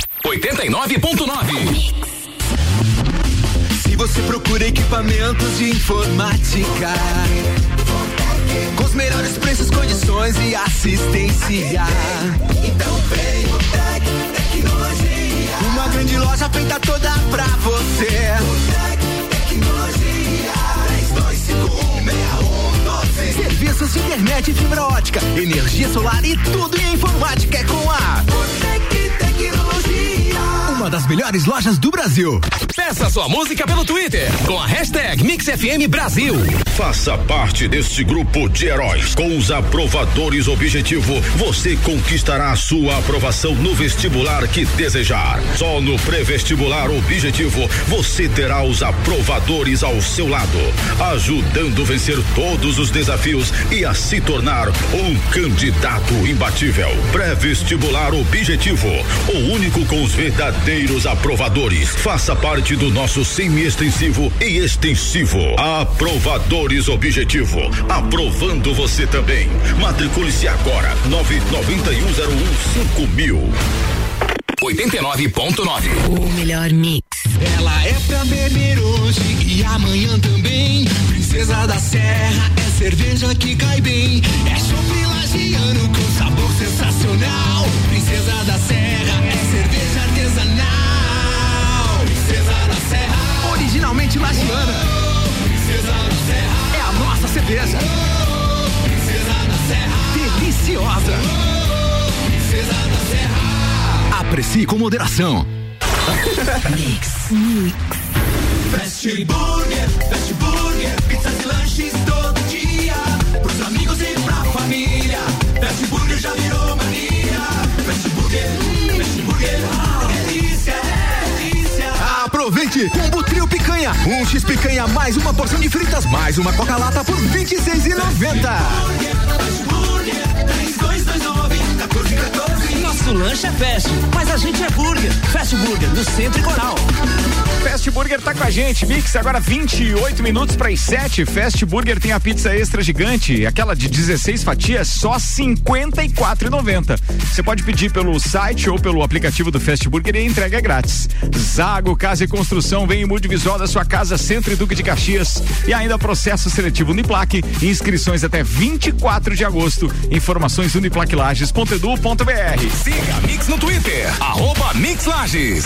[SPEAKER 5] 89.9.
[SPEAKER 9] Se você procura equipamentos de informática, com os melhores preços, condições e assistência, então vem o Tec Tecnologia. Uma grande loja feita toda pra você. O Tec Tecnologia. 32516112. Serviços de internet e fibra ótica, energia solar e tudo em informática é com a Botec Tecnologia.
[SPEAKER 10] Uma das melhores lojas do Brasil.
[SPEAKER 5] Peça sua música pelo Twitter com a hashtag MixFM Brasil.
[SPEAKER 11] Faça parte deste grupo de heróis. Com os aprovadores Objetivo, você conquistará a sua aprovação no vestibular que desejar. Só no pré-vestibular Objetivo, você terá os aprovadores ao seu lado, ajudando a vencer todos os desafios e a se tornar um candidato imbatível. Pré-vestibular Objetivo, o único com os verdadeiros verdadeiros aprovadores. Faça parte do nosso semi-extensivo e extensivo. Aprovadores Objetivo. Aprovando você também. Matricule-se agora. 99101 mil.
[SPEAKER 5] 89.9.
[SPEAKER 9] O melhor mix. Ela é pra beber hoje e amanhã também. Princesa da Serra é cerveja que cai bem. É chopp lagiano com sabor sensacional. Princesa da Serra
[SPEAKER 5] Originalmente lagiana. É a nossa cerveja. Deliciosa. Aprecie com moderação.
[SPEAKER 9] Mix. Mix. Fast Burger, Fast Burger, pizzas e lanches todo dia. Pros amigos e pra família. Fast Burger já virou mania.
[SPEAKER 5] Aproveite! Combo Trio Picanha. Um X Picanha mais uma porção de fritas mais uma Coca-Lata por R$ 26,90.
[SPEAKER 9] Fast Burger, 3229, 1414.
[SPEAKER 12] Nosso lanche é fast, mas a gente é burger. Fast Burger, no Centro e Coral.
[SPEAKER 1] Fast Burger tá com a gente, Mix, agora 28 minutos para as 7. Fast Burger tem a pizza extra gigante, aquela de 16 fatias, só R$ 54,90. Você pode pedir pelo site ou pelo aplicativo do Fast Burger e a entrega é grátis. Zago Casa e Construção, vem e mude o visual da sua casa, Centro e Duque de Caxias. E ainda processo seletivo Uniplaque, inscrições até 24 de agosto. Informações uniplaquilages.edu.br.
[SPEAKER 5] Siga Mix no Twitter, arroba Mix Lages.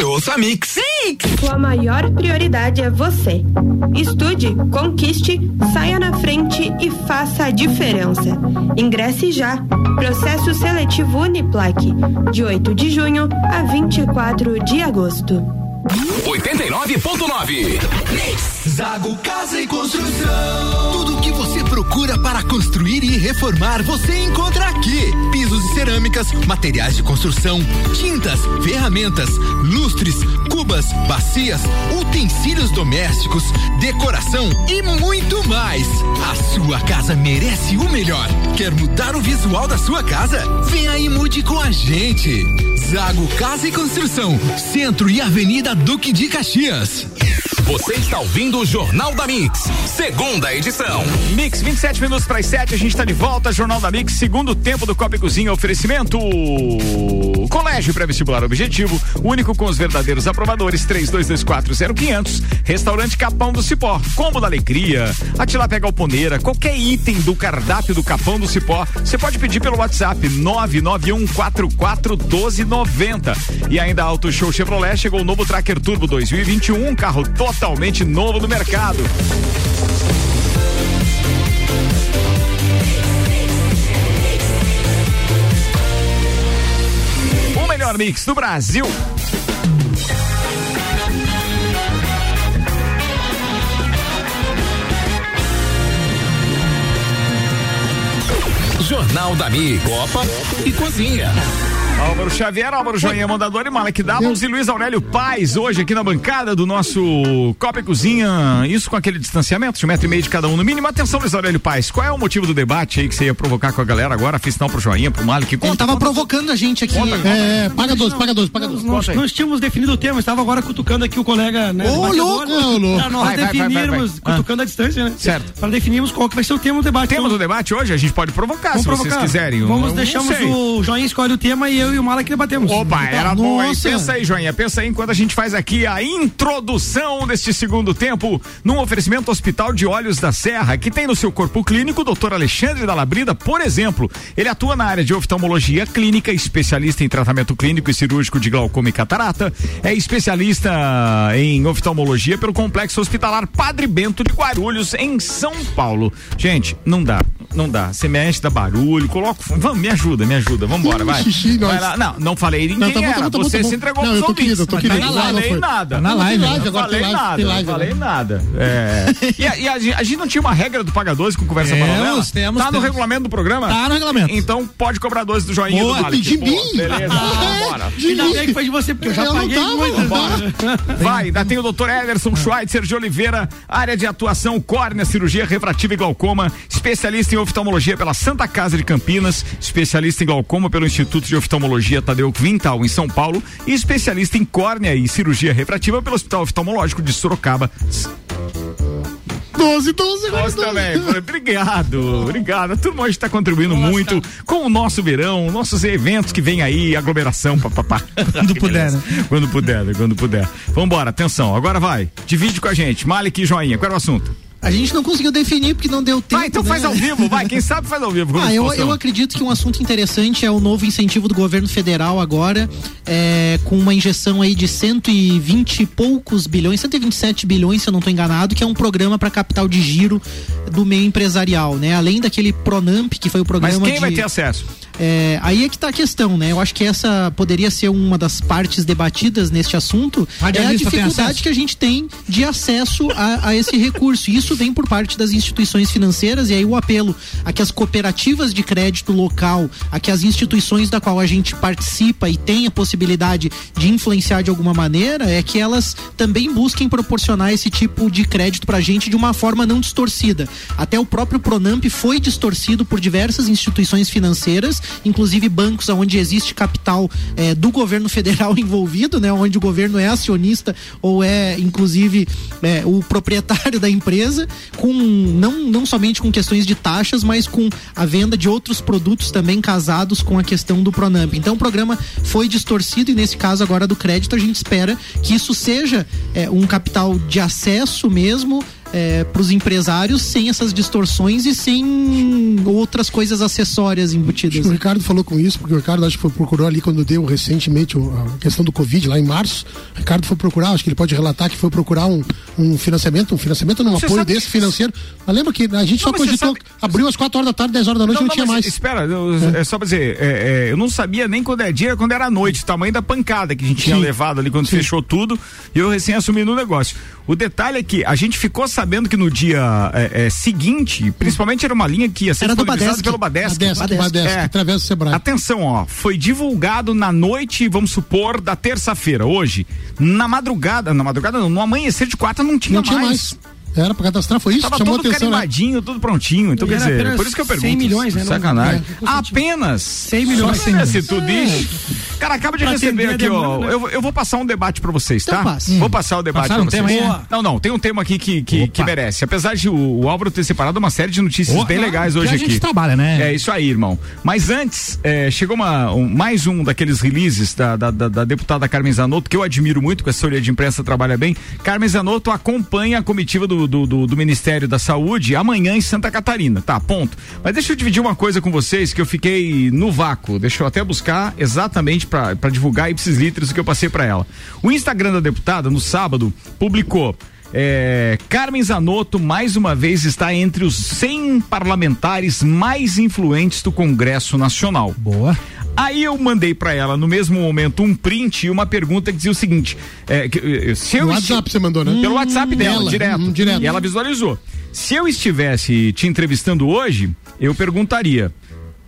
[SPEAKER 5] Eu ouço a Mix.
[SPEAKER 13] Sua maior prioridade é você. Estude, conquiste, saia na frente e faça a diferença. Ingresse já. Processo seletivo Uniplaque, de 8 de junho a 24 de agosto.
[SPEAKER 5] 89.9.
[SPEAKER 9] Zago Casa e Construção.
[SPEAKER 10] Tudo o que você procura para construir e reformar, você encontra aqui. Pisos e cerâmicas, materiais de construção, tintas, ferramentas, lustres, cubas, bacias, utensílios domésticos, decoração e muito mais. A sua casa merece o melhor. Quer mudar o visual da sua casa? Venha e mude com a gente. Zago Casa e Construção, Centro e Avenida Duque de Caxias.
[SPEAKER 5] Você está ouvindo o Jornal da Mix, segunda edição.
[SPEAKER 1] Mix, 27 minutos para as 7, a gente está de volta. Jornal da Mix, segundo tempo do Copa e Cozinha, oferecimento. Colégio Pré-Vestibular Objetivo, único com os verdadeiros aprovadores, 32240500. Restaurante Capão do Cipó, Combo da Alegria, a Tilápia Galponeira, qualquer item do cardápio do Capão do Cipó, você pode pedir pelo WhatsApp 991441290. E ainda Auto Show Chevrolet chegou o novo Tracker Turbo 2021, um carro totalmente novo no mercado. O melhor mix do Brasil.
[SPEAKER 5] Jornal da Mix, Copa e Cozinha.
[SPEAKER 1] Álvaro Xavier, Álvaro Joinha Mandador e Malek Davos e Luiz Aurélio Paz, hoje aqui na bancada do nosso Copa e Cozinha, isso com aquele distanciamento de um metro e meio de cada um no mínimo. Atenção, Luiz Aurélio Paz, qual é o motivo do debate aí que você ia provocar com a galera agora? Fiz sinal pro Joinha, pro Malek.
[SPEAKER 3] Eu tava provocando a gente aqui.
[SPEAKER 1] Conta, conta.
[SPEAKER 6] É, paga 12, paga 12, paga 12.
[SPEAKER 7] Nós, nós tínhamos definido o tema, estava agora cutucando aqui o colega, né?
[SPEAKER 6] Ô, louco, ô, louco.
[SPEAKER 7] Pra nós
[SPEAKER 1] Vai, vai, vai, vai,
[SPEAKER 7] definirmos,
[SPEAKER 1] vai.
[SPEAKER 7] cutucando a distância, né?
[SPEAKER 1] Certo.
[SPEAKER 7] Para definirmos qual que vai ser o tema do debate.
[SPEAKER 1] Tema
[SPEAKER 7] Então,
[SPEAKER 1] do debate hoje, a gente pode provocar,
[SPEAKER 7] Vamos
[SPEAKER 1] se vocês
[SPEAKER 7] provocar.
[SPEAKER 1] quiserem.
[SPEAKER 7] Vamos,
[SPEAKER 1] Eu não
[SPEAKER 7] deixamos o Joinha escolhe o tema e eu e o Mala que debatemos.
[SPEAKER 1] Opa, era bom, hein? Pensa aí, Joinha. Pensa aí enquanto a gente faz aqui a introdução deste segundo tempo num oferecimento Hospital de Olhos da Serra, que tem no seu corpo clínico o doutor Alexandre da Labrida, por exemplo. Ele atua na área de oftalmologia clínica, especialista em tratamento clínico e cirúrgico de glaucoma e catarata. É especialista em oftalmologia pelo Complexo Hospitalar Padre Bento de Guarulhos, em São Paulo. Gente, não dá. Não dá. Você mexe, dá barulho, coloca. Vamos, me ajuda, me ajuda. Vambora, vai.
[SPEAKER 6] Xixi,
[SPEAKER 1] vai lá. Não, não falei ninguém
[SPEAKER 6] Não, tá bom, tá
[SPEAKER 1] era.
[SPEAKER 6] bom, tá bom,
[SPEAKER 1] Você
[SPEAKER 6] tá
[SPEAKER 1] se entregou
[SPEAKER 6] Não,
[SPEAKER 1] pros
[SPEAKER 6] eu tô
[SPEAKER 1] ouvintes.
[SPEAKER 6] querido, eu tô querido.
[SPEAKER 1] Não
[SPEAKER 6] não
[SPEAKER 1] falei nada.
[SPEAKER 2] Tá na
[SPEAKER 1] Não
[SPEAKER 2] live,
[SPEAKER 1] falei
[SPEAKER 6] né?
[SPEAKER 1] Não nada. Não falei
[SPEAKER 6] agora.
[SPEAKER 1] nada. É. E, a, e a gente- a gente não tinha uma regra do paga 12 com conversa
[SPEAKER 2] Temos,
[SPEAKER 1] paralela?
[SPEAKER 2] temos,
[SPEAKER 1] Tá no regulamento do programa?
[SPEAKER 2] Tá no regulamento.
[SPEAKER 1] Então pode cobrar 12 do joinha
[SPEAKER 2] Boa,
[SPEAKER 1] do Malik.
[SPEAKER 6] de
[SPEAKER 1] Pô,
[SPEAKER 6] mim?
[SPEAKER 1] Beleza, [LAUGHS] bora.
[SPEAKER 6] de
[SPEAKER 7] Ainda bem que foi de você, porque eu já
[SPEAKER 6] não
[SPEAKER 7] paguei muito.
[SPEAKER 6] não.
[SPEAKER 1] Vai, ainda tem o doutor Ederson Schweitzer de Oliveira, área de atuação córnea, cirurgia refrativa e glaucoma, especialista em oftalmologia pela Santa Casa de Campinas, especialista em glaucoma pelo Instituto de Oftalmologia Tadeu Quintal em São Paulo e especialista em córnea e cirurgia refrativa pelo Hospital Oftalmológico de Sorocaba.
[SPEAKER 6] 12, 12, agora
[SPEAKER 1] Nós
[SPEAKER 6] 12.
[SPEAKER 1] também. [LAUGHS] Obrigado, obrigado. A turma hoje está contribuindo muito com o nosso verão, nossos eventos que vem aí, aglomeração, papapá. [LAUGHS]
[SPEAKER 2] Quando puder, né?
[SPEAKER 1] Quando puder, quando puder. Vambora, atenção, agora vai. Divide com a gente. Malik e Joinha, qual era o assunto?
[SPEAKER 3] A gente não conseguiu definir porque não deu tempo.
[SPEAKER 1] Vai, então
[SPEAKER 3] né?
[SPEAKER 1] faz ao vivo, vai. Quem sabe faz ao vivo.
[SPEAKER 3] Ah, eu, eu acredito que um assunto interessante é o novo incentivo do governo federal agora, é, com uma injeção aí de 120 e poucos bilhões, 127 bilhões, se eu não estou enganado, que é um programa para capital de giro do meio empresarial, né? Além daquele Pronamp, que foi o programa
[SPEAKER 1] Mas quem
[SPEAKER 3] de...
[SPEAKER 1] vai ter acesso?
[SPEAKER 3] É, aí é que tá a questão, né? Eu acho que essa poderia ser uma das partes debatidas neste assunto. É a
[SPEAKER 2] Radialista
[SPEAKER 3] dificuldade que a gente tem de acesso a, a esse recurso. E Isso vem por parte das instituições financeiras e aí o apelo a que as cooperativas de crédito local, a que as instituições da qual a gente participa e tem a possibilidade de influenciar de alguma maneira, é que elas também busquem proporcionar esse tipo de crédito pra gente de uma forma não distorcida. Até o próprio Pronamp foi distorcido por diversas instituições financeiras, inclusive bancos onde existe capital eh, do governo [LAUGHS] federal envolvido, né, onde o governo é acionista ou é inclusive eh, o proprietário da empresa, com não, não somente com questões de taxas, mas com a venda de outros produtos também casados com a questão do Pronamp. Então o programa foi distorcido e nesse caso agora do crédito a gente espera que isso seja eh, um capital de acesso mesmo para os empresários sem essas distorções e sem outras coisas acessórias embutidas.
[SPEAKER 6] Acho que o Ricardo falou com isso, porque o Ricardo acho que foi, procurou ali quando deu recentemente a questão do Covid, lá em março. O Ricardo foi procurar, acho que ele pode relatar que foi procurar um, um financiamento, um financiamento num
[SPEAKER 1] Você
[SPEAKER 6] apoio desse
[SPEAKER 1] que-
[SPEAKER 6] financeiro. Mas lembra que a gente só
[SPEAKER 1] Não, você
[SPEAKER 6] cogitou,
[SPEAKER 1] sabe-
[SPEAKER 6] abriu às 4 horas da tarde, 10 horas da noite, não, tinha
[SPEAKER 1] mas
[SPEAKER 6] mais.
[SPEAKER 1] Espera, eu- é. só pra dizer, é, é, eu não sabia nem quando é dia, quando era noite, o tamanho da pancada que a gente tinha
[SPEAKER 6] Sim.
[SPEAKER 1] levado ali quando fechou tudo, e eu recém assumi no negócio. O detalhe é que a gente ficou sabendo que no dia é, é, seguinte, principalmente era uma linha que ia ser
[SPEAKER 3] Era do Badesc.
[SPEAKER 1] pelo Badesc.
[SPEAKER 6] Badesc, Badesc,
[SPEAKER 1] É.
[SPEAKER 6] que atravessa o Sebrae.
[SPEAKER 1] Atenção, ó, foi divulgado na noite, vamos supor, da terça-feira, hoje. Na madrugada, na madrugada não, no amanhecer de quarta não tinha
[SPEAKER 6] Não tinha
[SPEAKER 1] mais.
[SPEAKER 6] Era pra cadastrar, foi isso?
[SPEAKER 1] Tava
[SPEAKER 6] Chamou
[SPEAKER 1] tudo
[SPEAKER 6] atenção, né?
[SPEAKER 1] carimbadinho, tudo prontinho. Então,
[SPEAKER 7] E
[SPEAKER 1] quer dizer, por isso que eu
[SPEAKER 7] 100
[SPEAKER 1] pergunto.
[SPEAKER 7] milhões, né?
[SPEAKER 1] Sacanagem.
[SPEAKER 7] é,
[SPEAKER 1] Apenas
[SPEAKER 7] 100 milhões.
[SPEAKER 1] Só pra se tu diz. Cara, acaba de
[SPEAKER 7] Pra
[SPEAKER 1] receber aqui,
[SPEAKER 7] a
[SPEAKER 1] ó.
[SPEAKER 7] né?
[SPEAKER 1] Eu, eu vou passar um debate pra vocês,
[SPEAKER 3] Então
[SPEAKER 1] tá?
[SPEAKER 3] passe.
[SPEAKER 1] Vou passar o debate
[SPEAKER 2] Passaram
[SPEAKER 1] pra
[SPEAKER 2] um
[SPEAKER 1] vocês.
[SPEAKER 2] tema aí?
[SPEAKER 1] Boa. Não, não, tem um tema aqui que, que, que merece. Apesar de o, o Álvaro ter separado uma série de notícias
[SPEAKER 2] Boa.
[SPEAKER 1] bem legais
[SPEAKER 2] Que
[SPEAKER 1] hoje
[SPEAKER 2] a
[SPEAKER 1] aqui.
[SPEAKER 2] gente trabalha, né?
[SPEAKER 1] É isso aí, irmão. Mas antes, é, chegou uma, um- mais um daqueles releases da, da, da- da deputada Carmen Zanotto, que eu admiro muito, com a assessoria de imprensa trabalha bem. Carmen Zanotto acompanha a comitiva do, do, do- do Ministério da Saúde amanhã em Santa Catarina. Tá, ponto. Mas deixa eu dividir uma coisa com vocês que eu fiquei no vácuo. Deixa eu até buscar exatamente para divulgar ipsis litros o que eu passei para ela. O Instagram da deputada, no sábado, publicou. É, Carmen Zanotto mais uma vez está entre os 100 parlamentares mais influentes do Congresso Nacional.
[SPEAKER 2] Boa.
[SPEAKER 1] Aí eu mandei pra ela no mesmo momento um print e uma pergunta que dizia o seguinte: é, que, eh, se eu
[SPEAKER 6] No WhatsApp você mandou, né?
[SPEAKER 1] Pelo WhatsApp dela,
[SPEAKER 6] Dela,
[SPEAKER 1] direto.
[SPEAKER 6] uhum, direto.
[SPEAKER 1] E ela visualizou. Se eu estivesse te entrevistando hoje, eu perguntaria.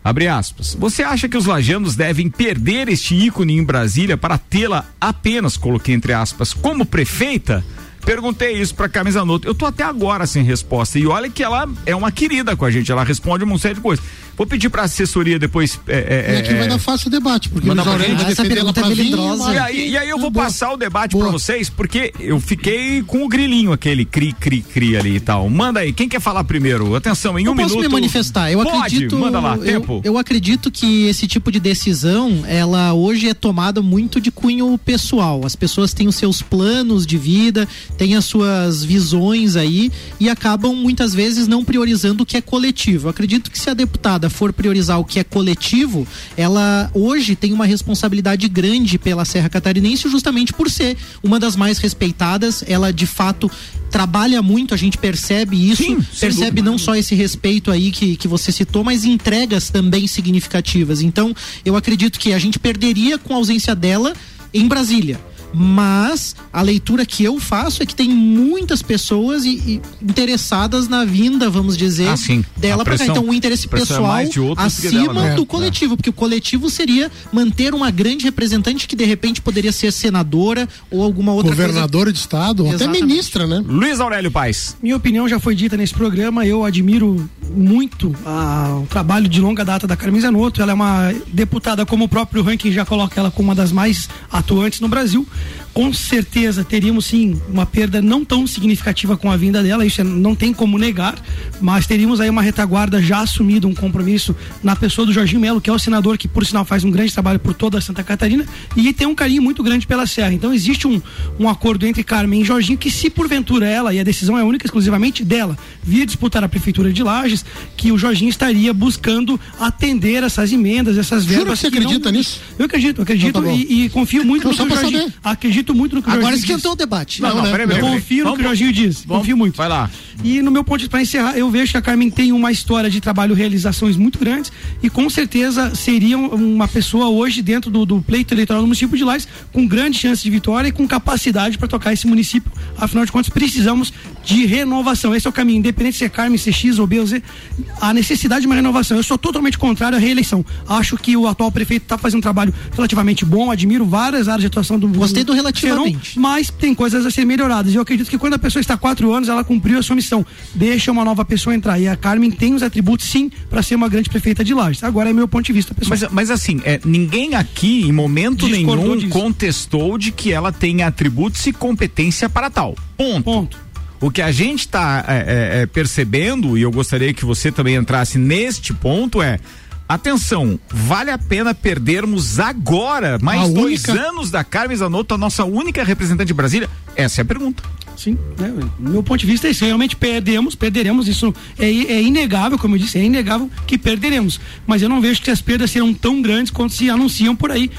[SPEAKER 1] Abre aspas. Você acha que os lajanos devem perder este ícone em Brasília para tê-la apenas, coloquei entre aspas, como prefeita? Perguntei isso pra Carmen Zanotto. Eu tô até agora sem resposta. E olha que ela é uma querida com a gente. Ela responde uma série de coisas. Vou pedir pra assessoria depois. É, é,
[SPEAKER 6] E aqui
[SPEAKER 1] é,
[SPEAKER 6] vai dar fácil o debate, porque
[SPEAKER 1] Manda
[SPEAKER 6] o
[SPEAKER 1] gente.
[SPEAKER 6] vai
[SPEAKER 3] Essa
[SPEAKER 6] defender ela
[SPEAKER 3] pergunta
[SPEAKER 6] pra
[SPEAKER 3] é
[SPEAKER 1] E aí, e aí eu vou
[SPEAKER 6] Boa.
[SPEAKER 1] passar o debate
[SPEAKER 6] Boa.
[SPEAKER 1] pra vocês, porque eu fiquei com o grilinho aquele cri, cri, cri ali e tal. Manda aí, quem quer falar primeiro? Atenção, em
[SPEAKER 3] eu
[SPEAKER 1] um
[SPEAKER 3] posso
[SPEAKER 1] minuto.
[SPEAKER 3] me manifestar. Eu
[SPEAKER 1] Pode,
[SPEAKER 3] acredito.
[SPEAKER 1] manda lá,
[SPEAKER 3] eu,
[SPEAKER 1] tempo.
[SPEAKER 3] Eu acredito que esse tipo de decisão, ela hoje é tomada muito de cunho pessoal. As pessoas têm os seus planos de vida, têm as suas visões aí e acabam muitas vezes não priorizando o que é coletivo. Eu acredito que se a deputada privada for priorizar o que é coletivo, ela hoje tem uma responsabilidade grande pela Serra Catarinense, justamente por ser uma das mais respeitadas. Ela de fato trabalha muito, a gente percebe isso,
[SPEAKER 1] Sim,
[SPEAKER 3] percebe não só esse respeito aí que, que você citou, mas entregas também significativas. Então, eu acredito que a gente perderia com a ausência dela em Brasília. Mas a leitura que eu faço é que tem muitas pessoas e, e interessadas na vinda, vamos dizer,
[SPEAKER 1] Ah,
[SPEAKER 3] dela
[SPEAKER 1] A
[SPEAKER 3] para cá. Então, o interesse
[SPEAKER 1] a é
[SPEAKER 3] pessoal
[SPEAKER 1] que
[SPEAKER 3] acima
[SPEAKER 1] dela, né?
[SPEAKER 3] do
[SPEAKER 1] É,
[SPEAKER 3] coletivo, porque o coletivo seria manter uma grande representante que de repente poderia ser senadora ou alguma outra
[SPEAKER 6] Governadora de estado, ou até ministra, né?
[SPEAKER 1] Luiz Aurélio Paes.
[SPEAKER 7] Minha opinião já foi dita nesse programa. Eu admiro muito ah, o trabalho de longa data da Carmen Zanotto. Ela é uma deputada, como o próprio ranking já coloca ela como uma das mais atuantes no Brasil. Com certeza teríamos sim uma perda não tão significativa com a vinda dela, isso é- não tem como negar, mas teríamos aí uma retaguarda já assumido um compromisso na pessoa do Jorginho Melo, que é o senador que, por sinal, faz um grande trabalho por toda Santa Catarina e tem um carinho muito grande pela Serra. Então existe um, um acordo entre Carmen e Jorginho que, se porventura ela, e a decisão é única exclusivamente dela, via disputar a prefeitura de Lages, que o Jorginho estaria buscando atender essas emendas, essas
[SPEAKER 6] Jura
[SPEAKER 7] verbas.
[SPEAKER 6] que você
[SPEAKER 7] não-
[SPEAKER 6] acredita nisso?
[SPEAKER 7] Eu acredito, eu acredito
[SPEAKER 6] Então tá
[SPEAKER 7] e, e confio muito
[SPEAKER 6] Então,
[SPEAKER 7] no Jorginho.
[SPEAKER 6] saber.
[SPEAKER 7] Acredito muito no que o
[SPEAKER 3] Agora esquentou
[SPEAKER 7] diz.
[SPEAKER 3] o debate.
[SPEAKER 1] Não, não, peraí, peraí, peraí.
[SPEAKER 7] Confio no que o Jorginho diz.
[SPEAKER 1] vamos-
[SPEAKER 7] Confio muito.
[SPEAKER 1] Vai lá.
[SPEAKER 7] E no meu ponto de para encerrar, eu vejo que a Carmen tem uma história de trabalho, realizações muito grandes e com certeza seria uma pessoa hoje dentro do, do pleito eleitoral do município de Lages com grande chance de vitória e com capacidade para tocar esse município. Afinal de contas, precisamos de renovação. Esse é o caminho, independente se é Carmen, se é X ou B ou Z, a necessidade de uma renovação. Eu sou totalmente contrário à reeleição. Acho que o atual prefeito está fazendo um trabalho relativamente bom, admiro várias áreas de atuação do
[SPEAKER 3] Gostei do relativamente.
[SPEAKER 7] Mas tem coisas a ser melhoradas. E eu acredito que quando a pessoa está há quatro anos, ela cumpriu a sua missão. Deixa uma nova pessoa entrar. E a Carmen tem os atributos, sim, para ser uma grande prefeita de Lages. Agora é meu ponto de vista, pessoal.
[SPEAKER 1] Mas, mas assim, é, ninguém aqui, em momento
[SPEAKER 7] Discordou
[SPEAKER 1] nenhum,
[SPEAKER 7] disso.
[SPEAKER 1] contestou de que ela tem atributos e competência para tal. Ponto.
[SPEAKER 7] Ponto.
[SPEAKER 1] O que a gente está percebendo, e eu gostaria que você também entrasse neste ponto, é. Atenção, vale a pena perdermos agora mais
[SPEAKER 6] A
[SPEAKER 1] dois
[SPEAKER 6] única-
[SPEAKER 1] anos da Carmen Zanotto, a nossa única representante de Brasília? Essa é a pergunta.
[SPEAKER 7] Sim, né? meu ponto de vista é isso. Realmente perdemos, perderemos. Isso é, é inegável, como eu disse, é inegável que perderemos. Mas eu não vejo que as perdas serão tão grandes quanto se anunciam por aí.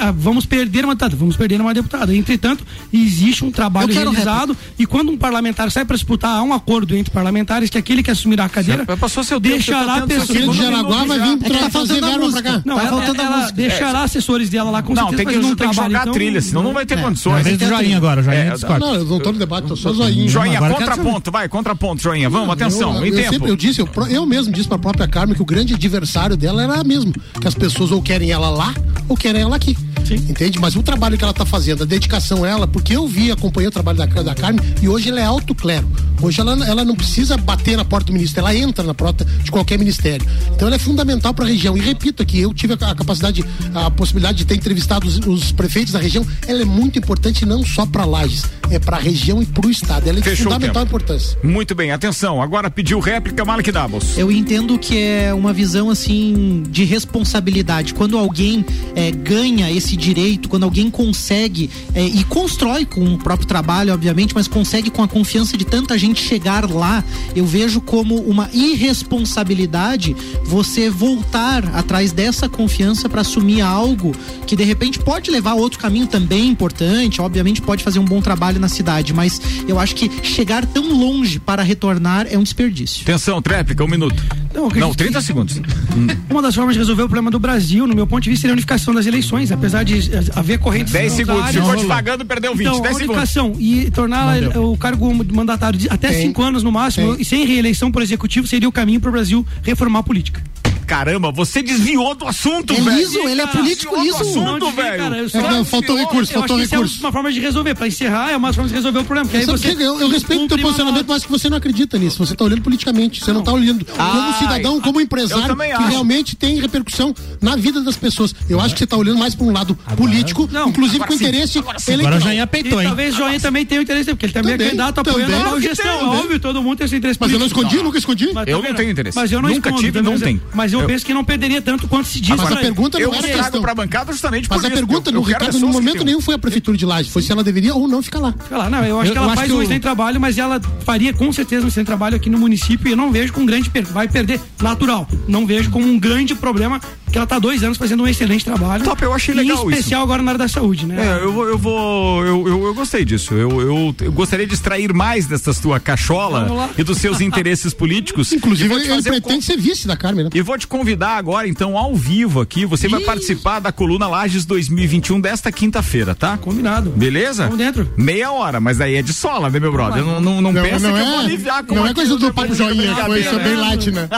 [SPEAKER 7] Ah, vamos perder uma deputada, vamos perder uma deputada. Entretanto, existe um trabalho realizado e quando um parlamentar sai para disputar, há um acordo entre parlamentares que aquele que assumirá a cadeira
[SPEAKER 1] Já passou seu tempo,
[SPEAKER 7] deixará
[SPEAKER 1] tá
[SPEAKER 7] pessoas.
[SPEAKER 6] Aquele de Jaraguá vai vir
[SPEAKER 3] É que tá
[SPEAKER 6] fazer
[SPEAKER 3] a
[SPEAKER 6] verba pra cá.
[SPEAKER 7] Não,
[SPEAKER 3] Tá
[SPEAKER 7] ela,
[SPEAKER 3] faltando a
[SPEAKER 7] ela
[SPEAKER 3] música.
[SPEAKER 7] deixará assessores dela lá com
[SPEAKER 1] não,
[SPEAKER 7] certeza
[SPEAKER 1] tem que,
[SPEAKER 7] um
[SPEAKER 1] tem que jogar a
[SPEAKER 7] então,
[SPEAKER 1] trilha, senão não vai ter
[SPEAKER 3] é.
[SPEAKER 1] condições.
[SPEAKER 2] Vez do joinha agora, o joinha
[SPEAKER 1] É,
[SPEAKER 2] discorda.
[SPEAKER 6] Não, eu não tô no debate, tô só.
[SPEAKER 1] Joinha,
[SPEAKER 2] quero
[SPEAKER 1] contraponto, vai, contraponto, joinha. Vamos, atenção,
[SPEAKER 6] eu,
[SPEAKER 1] em tempo.
[SPEAKER 6] eu disse, eu, mesmo disse pra própria Carmen que o grande adversário dela era mesmo. Que as pessoas ou querem ela lá ou querem ela aqui. Entende? Mas o trabalho que ela tá fazendo, a dedicação a ela, porque eu vi, acompanhei o trabalho da, da Carmen e hoje ela é alto clero. Hoje ela, ela não precisa bater na porta do ministério, ela entra na porta de qualquer ministério. Então ela é fundamental para a região. E repito aqui, eu tive a, a capacidade, a possibilidade de ter entrevistado os, os prefeitos da região. Ela é muito importante não só para Lages, é para a região e para o estado. Ela é de
[SPEAKER 1] Fechou o
[SPEAKER 6] fundamental importância.
[SPEAKER 1] Muito bem, atenção. Agora pediu réplica, Malek Davos.
[SPEAKER 3] Eu entendo que é uma visão assim de responsabilidade. Quando alguém é, ganha esse direito, quando alguém consegue é, e constrói com o próprio trabalho, obviamente, mas consegue com a confiança de tanta gente chegar lá, eu vejo como uma irresponsabilidade você voltar atrás dessa confiança para assumir algo que de repente pode levar a outro caminho também importante, obviamente pode fazer um bom trabalho na cidade, mas eu acho que chegar tão longe para retornar é um desperdício.
[SPEAKER 1] Atenção, tréplica, um minuto.
[SPEAKER 7] Não, eu acredito
[SPEAKER 1] Não, 30 segundos. [LAUGHS]
[SPEAKER 7] Uma das formas de resolver o problema do Brasil, no meu ponto de vista, seria a unificação das eleições, apesar de eh, haver correntes
[SPEAKER 1] 10 segundos. Ficou devagando, perdeu 20.
[SPEAKER 7] Então,
[SPEAKER 1] 10
[SPEAKER 7] a
[SPEAKER 1] segundos.
[SPEAKER 7] unificação e tornar o cargo mandatário de até
[SPEAKER 6] Tem.
[SPEAKER 7] cinco anos no máximo
[SPEAKER 6] Tem.
[SPEAKER 7] e sem reeleição por executivo seria o caminho para o Brasil reformar a política.
[SPEAKER 1] Caramba, você desviou do assunto,
[SPEAKER 3] É
[SPEAKER 1] velho.
[SPEAKER 3] liso, ele é político
[SPEAKER 1] Desviou do
[SPEAKER 3] liso.
[SPEAKER 1] assunto,
[SPEAKER 7] Não
[SPEAKER 1] velho.
[SPEAKER 7] cara, eu
[SPEAKER 6] É, não, faltou
[SPEAKER 1] desviou.
[SPEAKER 6] recurso,
[SPEAKER 7] eu
[SPEAKER 6] faltou
[SPEAKER 7] que isso é
[SPEAKER 6] recurso.
[SPEAKER 7] uma forma de resolver. Para encerrar, é uma forma de resolver o problema. Que aí você
[SPEAKER 6] quê? eu, eu respeito o teu posicionamento, mas que você não acredita nisso. Você está olhando politicamente. Você não está olhando como
[SPEAKER 1] Ah,
[SPEAKER 6] cidadão, como
[SPEAKER 1] eu
[SPEAKER 6] empresário,
[SPEAKER 1] também
[SPEAKER 6] que
[SPEAKER 1] acho.
[SPEAKER 6] realmente tem repercussão na vida das pessoas. Eu acho que você está olhando mais para um lado político,
[SPEAKER 7] Não,
[SPEAKER 6] inclusive
[SPEAKER 1] agora
[SPEAKER 6] com
[SPEAKER 1] sim,
[SPEAKER 6] interesse
[SPEAKER 1] agora sim.
[SPEAKER 6] eleitoral.
[SPEAKER 2] Agora o joinha peitou, hein?
[SPEAKER 7] talvez o Joinha também tenha interesse, porque ele também,
[SPEAKER 6] Também,
[SPEAKER 7] é candidato apoiando a
[SPEAKER 6] Tem,
[SPEAKER 7] gestão. Óbvio, todo mundo tem esse interesse
[SPEAKER 6] Mas eu não escondi, nunca escondi.
[SPEAKER 1] Eu
[SPEAKER 7] também
[SPEAKER 1] não tenho interesse.
[SPEAKER 7] Mas eu não
[SPEAKER 1] Nunca tive,
[SPEAKER 7] tá
[SPEAKER 1] não tenho.
[SPEAKER 7] Mas eu eu, penso que não perderia tanto quanto se diz.
[SPEAKER 6] Mas a pergunta
[SPEAKER 1] eu
[SPEAKER 6] não era
[SPEAKER 1] trago
[SPEAKER 6] questão.
[SPEAKER 1] pra bancada justamente
[SPEAKER 6] Mas
[SPEAKER 1] por
[SPEAKER 6] a
[SPEAKER 1] isso.
[SPEAKER 6] pergunta
[SPEAKER 1] Eu-
[SPEAKER 6] do
[SPEAKER 1] eu quero
[SPEAKER 6] Ricardo, no momento, nenhum foi a prefeitura de Lages. Foi se ela deveria ou não ficar lá.
[SPEAKER 7] Sei lá, não, eu acho
[SPEAKER 6] Eu-
[SPEAKER 7] que ela
[SPEAKER 6] eu acho
[SPEAKER 7] faz
[SPEAKER 6] que
[SPEAKER 7] um excelente trabalho, mas ela faria com certeza um excelente trabalho aqui no município e eu não vejo com grande per... vai perder natural. Não vejo como um grande problema que ela tá há dois anos fazendo um excelente trabalho.
[SPEAKER 1] Top, eu achei
[SPEAKER 7] Em
[SPEAKER 1] legal isso.
[SPEAKER 7] especial agora na área da saúde, né?
[SPEAKER 1] É, eu vou, eu vou, eu, eu, eu gostei disso. Eu, eu, eu gostaria de extrair mais dessas tua cachola e dos seus [LAUGHS] interesses políticos.
[SPEAKER 6] Inclusive,
[SPEAKER 1] E
[SPEAKER 6] ele, ele
[SPEAKER 1] fazer um
[SPEAKER 6] pretende ser vice da Carmen, né?
[SPEAKER 1] E vou te convidar agora, então, ao vivo aqui. Você vai participar da coluna Lages 2021 desta quinta-feira, tá?
[SPEAKER 7] Combinado.
[SPEAKER 1] Beleza?
[SPEAKER 7] Vamos dentro.
[SPEAKER 1] Meia hora, mas daí é de sola, né, meu brother? Não, não, não,
[SPEAKER 6] Não,
[SPEAKER 1] pensa
[SPEAKER 6] não
[SPEAKER 1] que eu vou
[SPEAKER 6] é,
[SPEAKER 1] aliviar com
[SPEAKER 6] não é coisa do
[SPEAKER 1] depois
[SPEAKER 6] papo joinha,
[SPEAKER 1] brincadeira,
[SPEAKER 6] coisa bem
[SPEAKER 1] né?
[SPEAKER 6] light, né?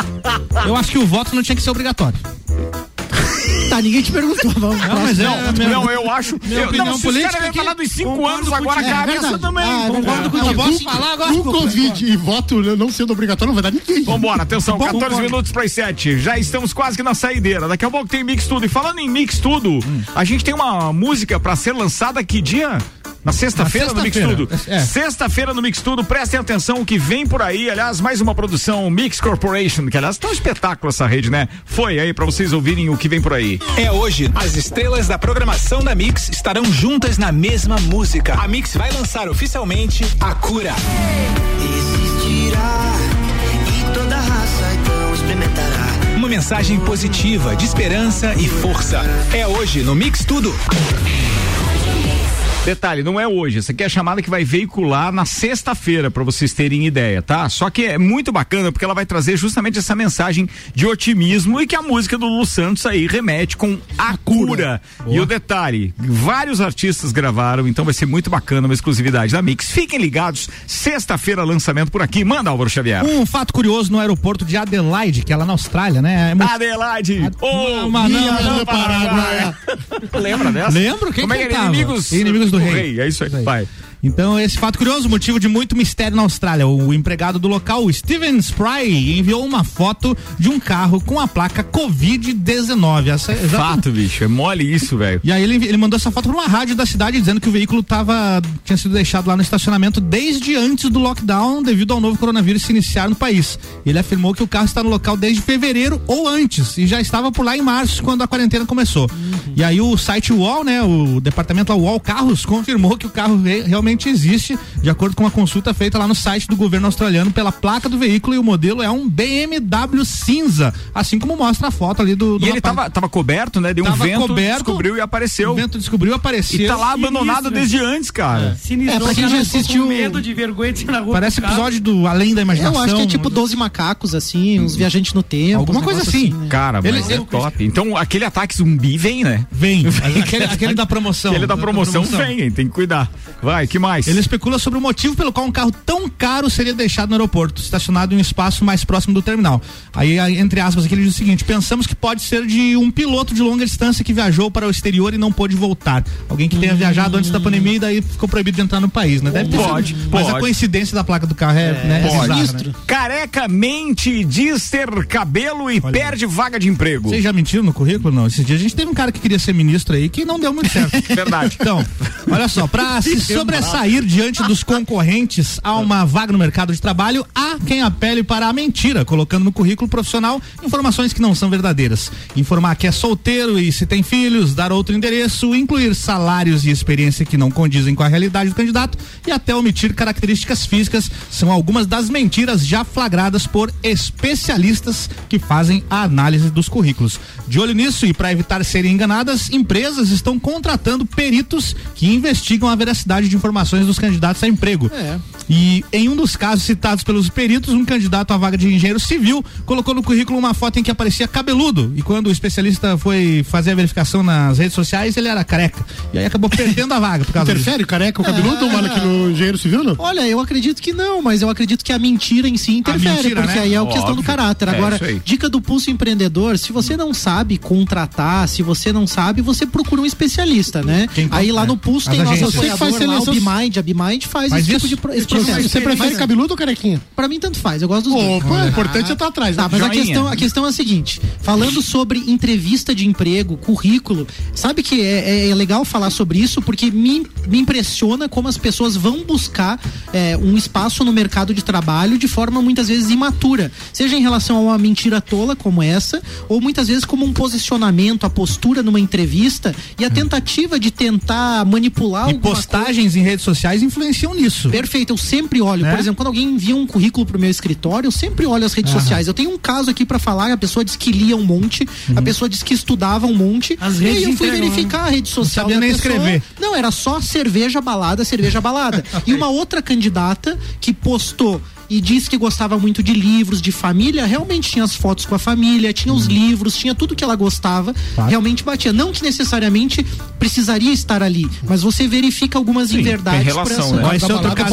[SPEAKER 2] Eu acho que o voto não tinha que ser obrigatório.
[SPEAKER 3] Tá, ninguém te perguntou. Vamos.
[SPEAKER 2] Não, mas é,
[SPEAKER 1] Não, eu acho.
[SPEAKER 2] minha
[SPEAKER 1] eu,
[SPEAKER 2] opinião
[SPEAKER 1] não, se os
[SPEAKER 2] política
[SPEAKER 1] caras
[SPEAKER 2] é que-
[SPEAKER 1] falar dos cinco anos, agora cabe
[SPEAKER 2] É
[SPEAKER 1] essa também.
[SPEAKER 2] Ah, é
[SPEAKER 1] Concordo contigo.
[SPEAKER 2] Eu posso falar agora?
[SPEAKER 6] Com Covid e voto não sendo obrigatório, não vai dar ninguém.
[SPEAKER 1] Vambora, atenção,
[SPEAKER 2] Bom,
[SPEAKER 1] 14
[SPEAKER 2] concordo.
[SPEAKER 1] minutos para as 7. Já estamos quase que na saideira. Daqui a pouco tem Mix Tudo. E falando em Mix Tudo,
[SPEAKER 2] Hum.
[SPEAKER 1] a gente tem uma música para ser lançada que dia? Na sexta-feira
[SPEAKER 2] Na
[SPEAKER 1] no Mix. Tudo.
[SPEAKER 2] É.
[SPEAKER 1] Sexta-feira no Mix Tudo, prestem atenção o que vem por aí. Aliás, mais uma produção Mix Corporation, que aliás tá um espetáculo essa rede, né? Foi aí para vocês ouvirem o que vem por aí.
[SPEAKER 4] É hoje. As estrelas da programação da Mix estarão juntas na mesma música. A Mix vai lançar oficialmente A Cura.
[SPEAKER 9] Existirá e toda raça então experimentará.
[SPEAKER 4] Uma mensagem positiva, de esperança e força. É hoje no Mix Tudo.
[SPEAKER 1] Detalhe, não é hoje. Essa aqui é a chamada que vai veicular na sexta-feira, para vocês terem ideia, tá? Só que é muito bacana porque ela vai trazer justamente essa mensagem de otimismo e que a música do Lu Santos aí remete com a cura. E o detalhe, vários artistas gravaram, então vai ser muito bacana, uma exclusividade da Mix. Fiquem ligados, sexta-feira lançamento por aqui. Manda, Álvaro Xavier.
[SPEAKER 2] Um fato curioso no aeroporto de Adelaide, que é lá na Austrália, né? É muito-
[SPEAKER 1] Adelaide!
[SPEAKER 2] Não, mas não,
[SPEAKER 1] minha
[SPEAKER 2] não,
[SPEAKER 1] do Paraguai. [LAUGHS] Lembra dessa?
[SPEAKER 2] Lembro? Quem
[SPEAKER 1] Como é que era? Inimigos,
[SPEAKER 2] Inimigos do Rei.
[SPEAKER 1] É isso aí, vai.
[SPEAKER 2] Então, esse fato curioso, motivo de muito mistério na Austrália. O empregado do local, Steven Spry, enviou uma foto de um carro com a placa Covid-19. Essa- exatamente.
[SPEAKER 1] Fato, bicho. É mole isso, velho.
[SPEAKER 2] E aí ele, ele mandou essa foto para uma rádio da cidade dizendo que o veículo tava, tinha sido deixado lá no estacionamento desde antes do lockdown devido ao novo coronavírus se iniciar no país. Ele afirmou que o carro está no local desde fevereiro ou antes e já estava por lá em março quando a quarentena começou. E aí o site UOL, né, o departamento UOL Carros confirmou que o carro re- realmente existe, de acordo com uma consulta feita lá no site do governo australiano pela placa do veículo e o modelo é um BMW cinza, assim como mostra a foto ali do, do
[SPEAKER 1] E ele tava, tava coberto, né? Deu um
[SPEAKER 2] Tava
[SPEAKER 1] vento,
[SPEAKER 2] coberto,
[SPEAKER 1] descobriu e apareceu.
[SPEAKER 2] O vento descobriu, apareceu.
[SPEAKER 1] E tá lá abandonado
[SPEAKER 7] Sinistro.
[SPEAKER 1] desde antes, cara.
[SPEAKER 7] Sinistro.
[SPEAKER 3] É, pra quem já assistiu-
[SPEAKER 7] medo de vergonha de na rua.
[SPEAKER 2] Parece episódio do Além da Imaginação.
[SPEAKER 3] Eu acho que é tipo 12 macacos, assim, uns viajantes no tempo.
[SPEAKER 2] Alguma coisa
[SPEAKER 3] negócios
[SPEAKER 2] assim.
[SPEAKER 3] né?
[SPEAKER 1] Cara,
[SPEAKER 2] Ele-
[SPEAKER 1] mas é
[SPEAKER 2] ele-
[SPEAKER 1] top. Então, aquele ataque zumbi vem, né?
[SPEAKER 2] Vem. [LAUGHS] aquele, aquele da promoção.
[SPEAKER 1] Aquele da promoção vem, hein? Tem que cuidar. Vai, que mais?
[SPEAKER 2] Ele especula sobre o motivo pelo qual um carro tão caro seria deixado no aeroporto, estacionado em um espaço mais próximo do terminal. Aí, entre aspas, aqui ele diz o seguinte: pensamos que pode ser de um piloto de longa distância que viajou para o exterior e não pôde voltar. Alguém que tenha viajado antes da pandemia e daí ficou proibido de entrar no país, né? Deve ter
[SPEAKER 1] Pode,
[SPEAKER 2] sido. Mas a
[SPEAKER 1] pode.
[SPEAKER 2] coincidência da placa do carro é, né, é
[SPEAKER 1] Pode.
[SPEAKER 2] bizarra, né?
[SPEAKER 1] Careca mente, diz ter cabelo e perde vaga de emprego.
[SPEAKER 2] Vocês já mentiram no currículo? Não. Esses dias a gente teve um cara que queria ser ministro aí que não deu muito certo. [LAUGHS]
[SPEAKER 1] Verdade.
[SPEAKER 2] Então, olha só, para se [LAUGHS] sobressair diante dos concorrentes a uma vaga no mercado de trabalho, há quem apele para a mentira, colocando no currículo profissional informações que não são verdadeiras. Informar que é solteiro e se tem filhos, dar outro endereço, incluir salários e experiência que não condizem com a realidade do candidato e até omitir características físicas são algumas das mentiras já flagradas por especialistas que fazem a análise dos currículos. De olho nisso e para evitar serem enganadas, empresas estão contratando peritos que investigam a veracidade de informações dos candidatos a emprego. E em um dos casos citados pelos peritos, um candidato à vaga de engenheiro civil colocou no currículo uma foto em que aparecia cabeludo. E quando o especialista foi fazer a verificação nas redes sociais, ele era careca. E aí acabou perdendo a vaga por causa disso.
[SPEAKER 6] Interfere careca o cabeludo, mano, aqui no engenheiro civil, não?
[SPEAKER 3] Olha, eu acredito que não, mas eu acredito que a mentira em si interfere,
[SPEAKER 2] mentira,
[SPEAKER 3] porque
[SPEAKER 2] né?
[SPEAKER 3] aí é a questão do caráter.
[SPEAKER 1] É
[SPEAKER 3] Agora, dica do pulso empreendedor, se você não sabe contratar, se você não sabe, você procura um especialista, né?
[SPEAKER 2] Quem
[SPEAKER 3] aí lá
[SPEAKER 2] é.
[SPEAKER 3] no pulso
[SPEAKER 2] As
[SPEAKER 3] tem nosso
[SPEAKER 2] agências.
[SPEAKER 3] apoiador
[SPEAKER 6] Você que faz
[SPEAKER 3] lá, o Bimind, a Bimind faz,
[SPEAKER 2] Faz
[SPEAKER 3] esse
[SPEAKER 2] isso?
[SPEAKER 3] tipo de esse
[SPEAKER 6] Você prefere cabeludo ou carequinha?
[SPEAKER 3] Pra mim, tanto faz. Eu gosto dos dois.
[SPEAKER 6] Opa, o importante é estar atrás.
[SPEAKER 3] Tá,
[SPEAKER 6] né?
[SPEAKER 3] mas a questão, a questão é a seguinte: falando sobre entrevista de emprego, currículo, sabe que é, é- é legal falar sobre isso porque me, me impressiona como as pessoas vão buscar é, um espaço no mercado de trabalho de forma muitas vezes imatura, seja em relação a uma mentira tola como essa, ou muitas vezes como um posicionamento, a postura numa entrevista e a tentativa de tentar manipular
[SPEAKER 2] E postagens em redes sociais influenciam nisso.
[SPEAKER 3] Perfeito, eu sempre olho.
[SPEAKER 2] Né?
[SPEAKER 3] Por exemplo, quando alguém envia um currículo pro meu escritório, eu sempre olho as redes
[SPEAKER 2] Aham.
[SPEAKER 3] sociais. Eu tenho um caso aqui pra falar, a pessoa disse que lia um monte, a pessoa disse que estudava um monte.
[SPEAKER 7] As
[SPEAKER 3] e aí eu fui
[SPEAKER 7] entregam,
[SPEAKER 3] verificar a rede social
[SPEAKER 2] sabia
[SPEAKER 3] da
[SPEAKER 2] nem
[SPEAKER 3] pessoa.
[SPEAKER 2] escrever.
[SPEAKER 3] Não, era só cerveja balada, cerveja balada. [LAUGHS] e uma outra candidata que postou e disse que gostava muito de livros, de família, realmente tinha as fotos com a família, tinha os livros, tinha tudo que ela gostava, realmente batia. Não que necessariamente precisaria estar ali, mas você verifica algumas inverdades por essa-
[SPEAKER 2] Ó, esse, outro caso,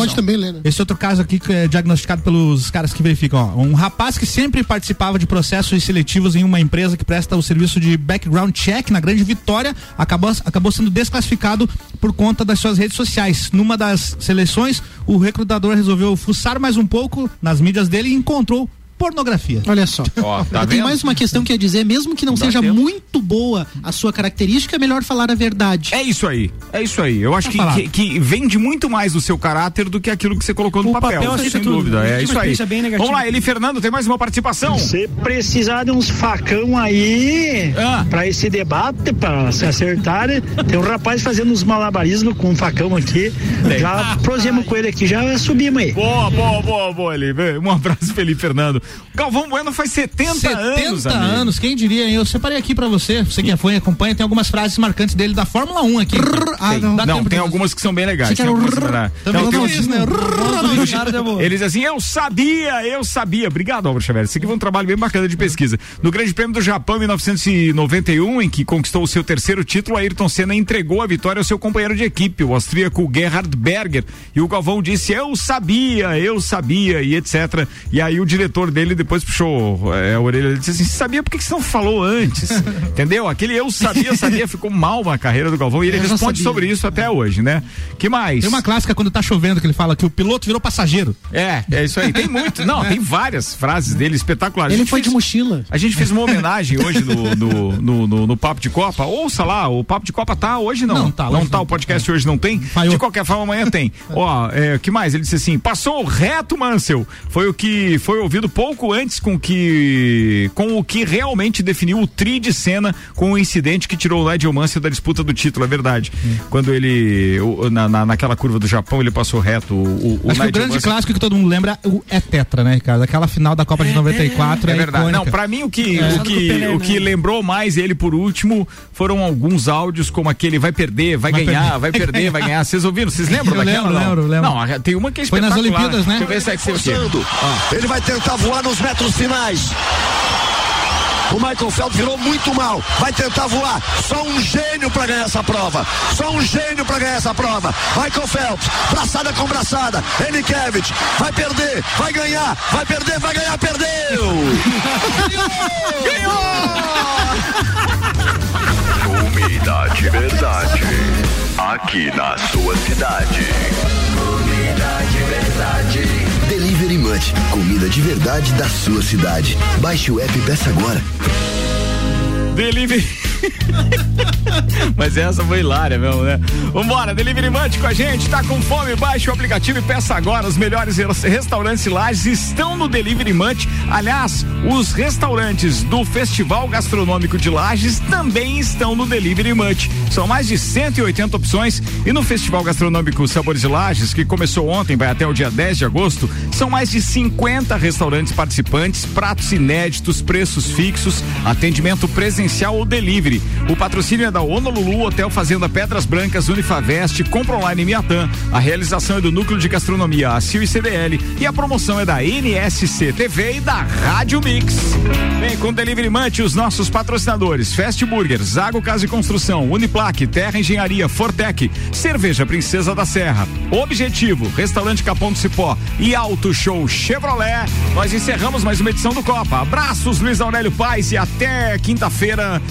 [SPEAKER 6] né?
[SPEAKER 2] esse outro caso aqui que é diagnosticado pelos caras que verificam. Ó, um rapaz que sempre participava de processos seletivos em uma empresa que presta o serviço de background check na Grande Vitória acabou, acabou sendo desclassificado por conta das suas redes sociais. Numa das seleções, o recrutador resolveu fuçar mais um pouco nas mídias dele e encontrou pornografia.
[SPEAKER 3] Olha só. [LAUGHS]
[SPEAKER 1] Ó, tá
[SPEAKER 3] Eu tenho
[SPEAKER 1] vendo?
[SPEAKER 3] mais uma questão que é dizer, mesmo que não
[SPEAKER 1] Dá
[SPEAKER 3] seja
[SPEAKER 1] tempo.
[SPEAKER 3] muito boa a sua característica, é melhor falar a verdade.
[SPEAKER 1] É isso aí, é isso aí. Eu acho que, que, que vende muito mais do seu caráter do que aquilo que você colocou no
[SPEAKER 7] O
[SPEAKER 1] papel,
[SPEAKER 7] papel
[SPEAKER 1] sem
[SPEAKER 7] tudo.
[SPEAKER 1] dúvida. É isso aí. Vamos lá, Eli Fernando, tem mais uma participação.
[SPEAKER 8] Se precisar de uns facão aí
[SPEAKER 1] Ah.
[SPEAKER 8] pra esse debate, pra se acertar, tem um rapaz fazendo uns malabarismos com um facão aqui. Já prosemos com ele aqui, já subimos aí.
[SPEAKER 1] Boa, boa, boa, boa, Eli. Um abraço, Felipe Fernando. Galvão Bueno faz 70,
[SPEAKER 2] 70
[SPEAKER 1] anos, amigo.
[SPEAKER 2] anos, quem diria, hein? Eu separei aqui pra você, você que é fã e acompanha, tem algumas frases marcantes dele da Fórmula 1 aqui.
[SPEAKER 3] Ah, não.
[SPEAKER 1] Não,
[SPEAKER 2] tempo
[SPEAKER 1] tem algumas que são bem legais. Tem algumas não-
[SPEAKER 2] Também
[SPEAKER 1] Não,
[SPEAKER 2] tem isso, né?
[SPEAKER 1] Ele diz assim: Eu sabia, eu sabia. Obrigado, Álvaro Xavier. Isso aqui foi um trabalho bem bacana de pesquisa. No Grande Prêmio do Japão, em 1991, em que conquistou o seu terceiro título, Ayrton Senna entregou a vitória ao seu companheiro de equipe, o austríaco Gerhard Berger. E o Galvão disse: Eu sabia, eu sabia, e etc. E aí o diretor dele depois puxou é, a orelha e disse assim: Sabia por que você não falou antes? [LAUGHS] Entendeu? Aquele eu sabia, sabia, ficou mal na carreira do Galvão. E ele
[SPEAKER 2] Eu
[SPEAKER 1] responde sobre isso até hoje, né? Que mais?
[SPEAKER 2] Tem uma clássica quando tá chovendo que ele fala que o piloto virou passageiro.
[SPEAKER 1] É, é isso aí. Tem muito. Não, tem várias frases dele espetaculares.
[SPEAKER 3] Ele foi
[SPEAKER 1] fez-
[SPEAKER 3] de mochila.
[SPEAKER 1] A gente fez uma homenagem hoje no, no, no, no- no Papo de Copa. Ouça lá, o Papo de Copa tá hoje não.
[SPEAKER 2] Não, tá,
[SPEAKER 1] Não tá,
[SPEAKER 2] não.
[SPEAKER 1] o podcast hoje não tem.
[SPEAKER 2] Falhou.
[SPEAKER 1] De qualquer forma, amanhã tem. [LAUGHS] Ó, é, que mais? Ele disse assim: passou reto, Mansell. Foi o que foi ouvido pouco antes com que com o que realmente definiu o tri de cena com o incidente que tirou o Nigel Mansell da disputa do título, é verdade. Quando ele, na, na- naquela curva do Japão, ele passou reto. O, o, o
[SPEAKER 2] Acho que o grande
[SPEAKER 1] Mansell-
[SPEAKER 2] clássico que todo mundo lembra o- é Tetra, né, Ricardo? Aquela final da Copa de 94 é,
[SPEAKER 1] É verdade.
[SPEAKER 2] icônica.
[SPEAKER 1] Não, pra mim o que,
[SPEAKER 2] É.
[SPEAKER 1] o que, o que lembrou mais ele por último foram alguns áudios como aquele vai perder, vai,
[SPEAKER 2] Vai
[SPEAKER 1] ganhar,
[SPEAKER 2] perder.
[SPEAKER 1] vai perder, vai ganhar. Vocês ouviram? Vocês lembram [LAUGHS]
[SPEAKER 2] Eu
[SPEAKER 1] daquela?
[SPEAKER 2] lembro,
[SPEAKER 1] não?
[SPEAKER 2] lembro, lembro.
[SPEAKER 1] Não, tem uma que é
[SPEAKER 2] Foi nas. Olimpíadas, né?
[SPEAKER 1] Deixa eu ver se é que.
[SPEAKER 14] Forçando. Ele vai tentar voar nos metros finais. O Michael Phelps virou muito mal. Vai tentar voar. Só um gênio para ganhar essa prova. Só um gênio para ganhar essa prova. Michael Phelps, braçada com braçada. Enikevich, vai perder, vai ganhar, vai perder, vai ganhar, perdeu.
[SPEAKER 15] Umidade verdade. Aqui na sua cidade. Umidade verdade.
[SPEAKER 16] Delivery Munch, comida de verdade da sua cidade. Baixe o app e peça agora.
[SPEAKER 1] Delivery. [LAUGHS] Mas essa foi hilária mesmo, né? Vambora, Delivery Munch com a gente, tá com fome? Baixe o aplicativo e peça agora. Os melhores res- restaurantes Lages estão no Delivery Munch. Aliás, os restaurantes do Festival Gastronômico de Lages também estão no Delivery Munch. São mais de 180 opções e no Festival Gastronômico Sabores de Lages, que começou ontem, vai até o dia 10 de agosto, são mais de 50 restaurantes participantes, pratos inéditos, preços fixos, atendimento presencial ou delivery. O patrocínio é da Honolulu, Hotel Fazenda Pedras Brancas, Unifavest, Compra Online Miatã. A realização é do Núcleo de Gastronomia ACIL e CDL e a promoção é da NSC TV e da Rádio Mix. Vem com Delivery Munch os nossos patrocinadores: Fast Burger, Zago Casa e Construção, Uniplaque, Terra Engenharia, Fortec, Cerveja Princesa da Serra, Objetivo, Restaurante Capão do Cipó e Auto Show Chevrolet. Nós encerramos mais uma edição do Copa. Abraços, Luiz Aurélio Paz, e até quinta-feira,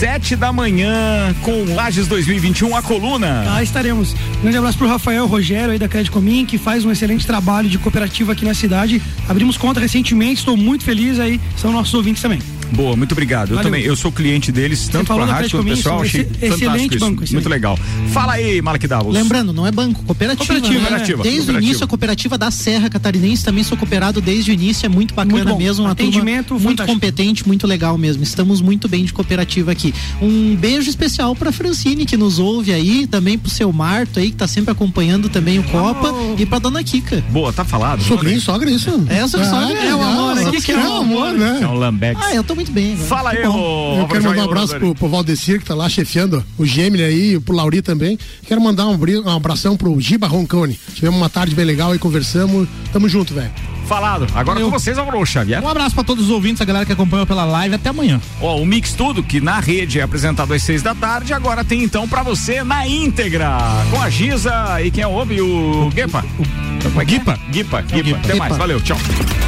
[SPEAKER 1] sete da manhã. com Lages 2021, a coluna.
[SPEAKER 7] Ah, estaremos. Grande abraço pro Rafael Rogério aí da Crédito Comim, que faz um excelente trabalho de cooperativa aqui na cidade. Abrimos conta recentemente, estou muito feliz aí, são nossos ouvintes também.
[SPEAKER 1] Boa, muito obrigado. Eu
[SPEAKER 7] Valeu.
[SPEAKER 1] também, eu sou cliente deles, tanto pra
[SPEAKER 7] da
[SPEAKER 1] rádio quanto pessoal, achei
[SPEAKER 7] excelente
[SPEAKER 1] isso.
[SPEAKER 7] banco.
[SPEAKER 1] Muito legal. Fala aí, Malek Davos.
[SPEAKER 3] Lembrando, não é banco, cooperativa.
[SPEAKER 7] Cooperativa,
[SPEAKER 3] né?
[SPEAKER 1] cooperativa,
[SPEAKER 3] Desde
[SPEAKER 1] cooperativa.
[SPEAKER 3] o início, a cooperativa da Serra Catarinense também sou cooperado desde o início, é muito bacana
[SPEAKER 7] Muito
[SPEAKER 3] mesmo. Uma
[SPEAKER 7] Atendimento
[SPEAKER 3] turma muito competente, muito legal mesmo. Estamos muito bem de cooperativa aqui. Um beijo especial pra Francine que nos ouve aí, também pro seu Marto aí, que tá sempre acompanhando também o Copa, e pra dona Kika.
[SPEAKER 1] Boa, tá falado.
[SPEAKER 6] Sogrinho, sogra, isso.
[SPEAKER 3] É, sogra, sogra,
[SPEAKER 6] é,
[SPEAKER 3] é o amor,
[SPEAKER 6] é,
[SPEAKER 3] é o
[SPEAKER 6] amor, né?
[SPEAKER 1] É um lambex.
[SPEAKER 3] Ah, eu tô muito bem. agora.
[SPEAKER 1] Fala aí, ô.
[SPEAKER 6] Eu quero mandar um abraço pro, pro Valdecir, que tá lá chefiando o Gemini aí, e pro Lauri também. Quero mandar um, um abração pro Giba Roncone. Tivemos uma tarde bem legal aí, conversamos. Tamo junto, velho.
[SPEAKER 1] Falado. Agora com vocês, Álvaro Xavier.
[SPEAKER 2] Um abraço pra todos os ouvintes, a galera que acompanhou pela live. Até amanhã.
[SPEAKER 1] Ó, o Mix Tudo, que na rede é apresentado às seis da tarde, agora tem então pra você na íntegra. Com a Giza e quem ouve o Guepa. O,
[SPEAKER 2] Guipa.
[SPEAKER 1] Guipa, Guipa. Até
[SPEAKER 3] Guipa.
[SPEAKER 1] mais, valeu, tchau.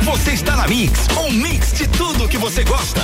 [SPEAKER 5] Você está na Mix, um mix de tudo que você gosta.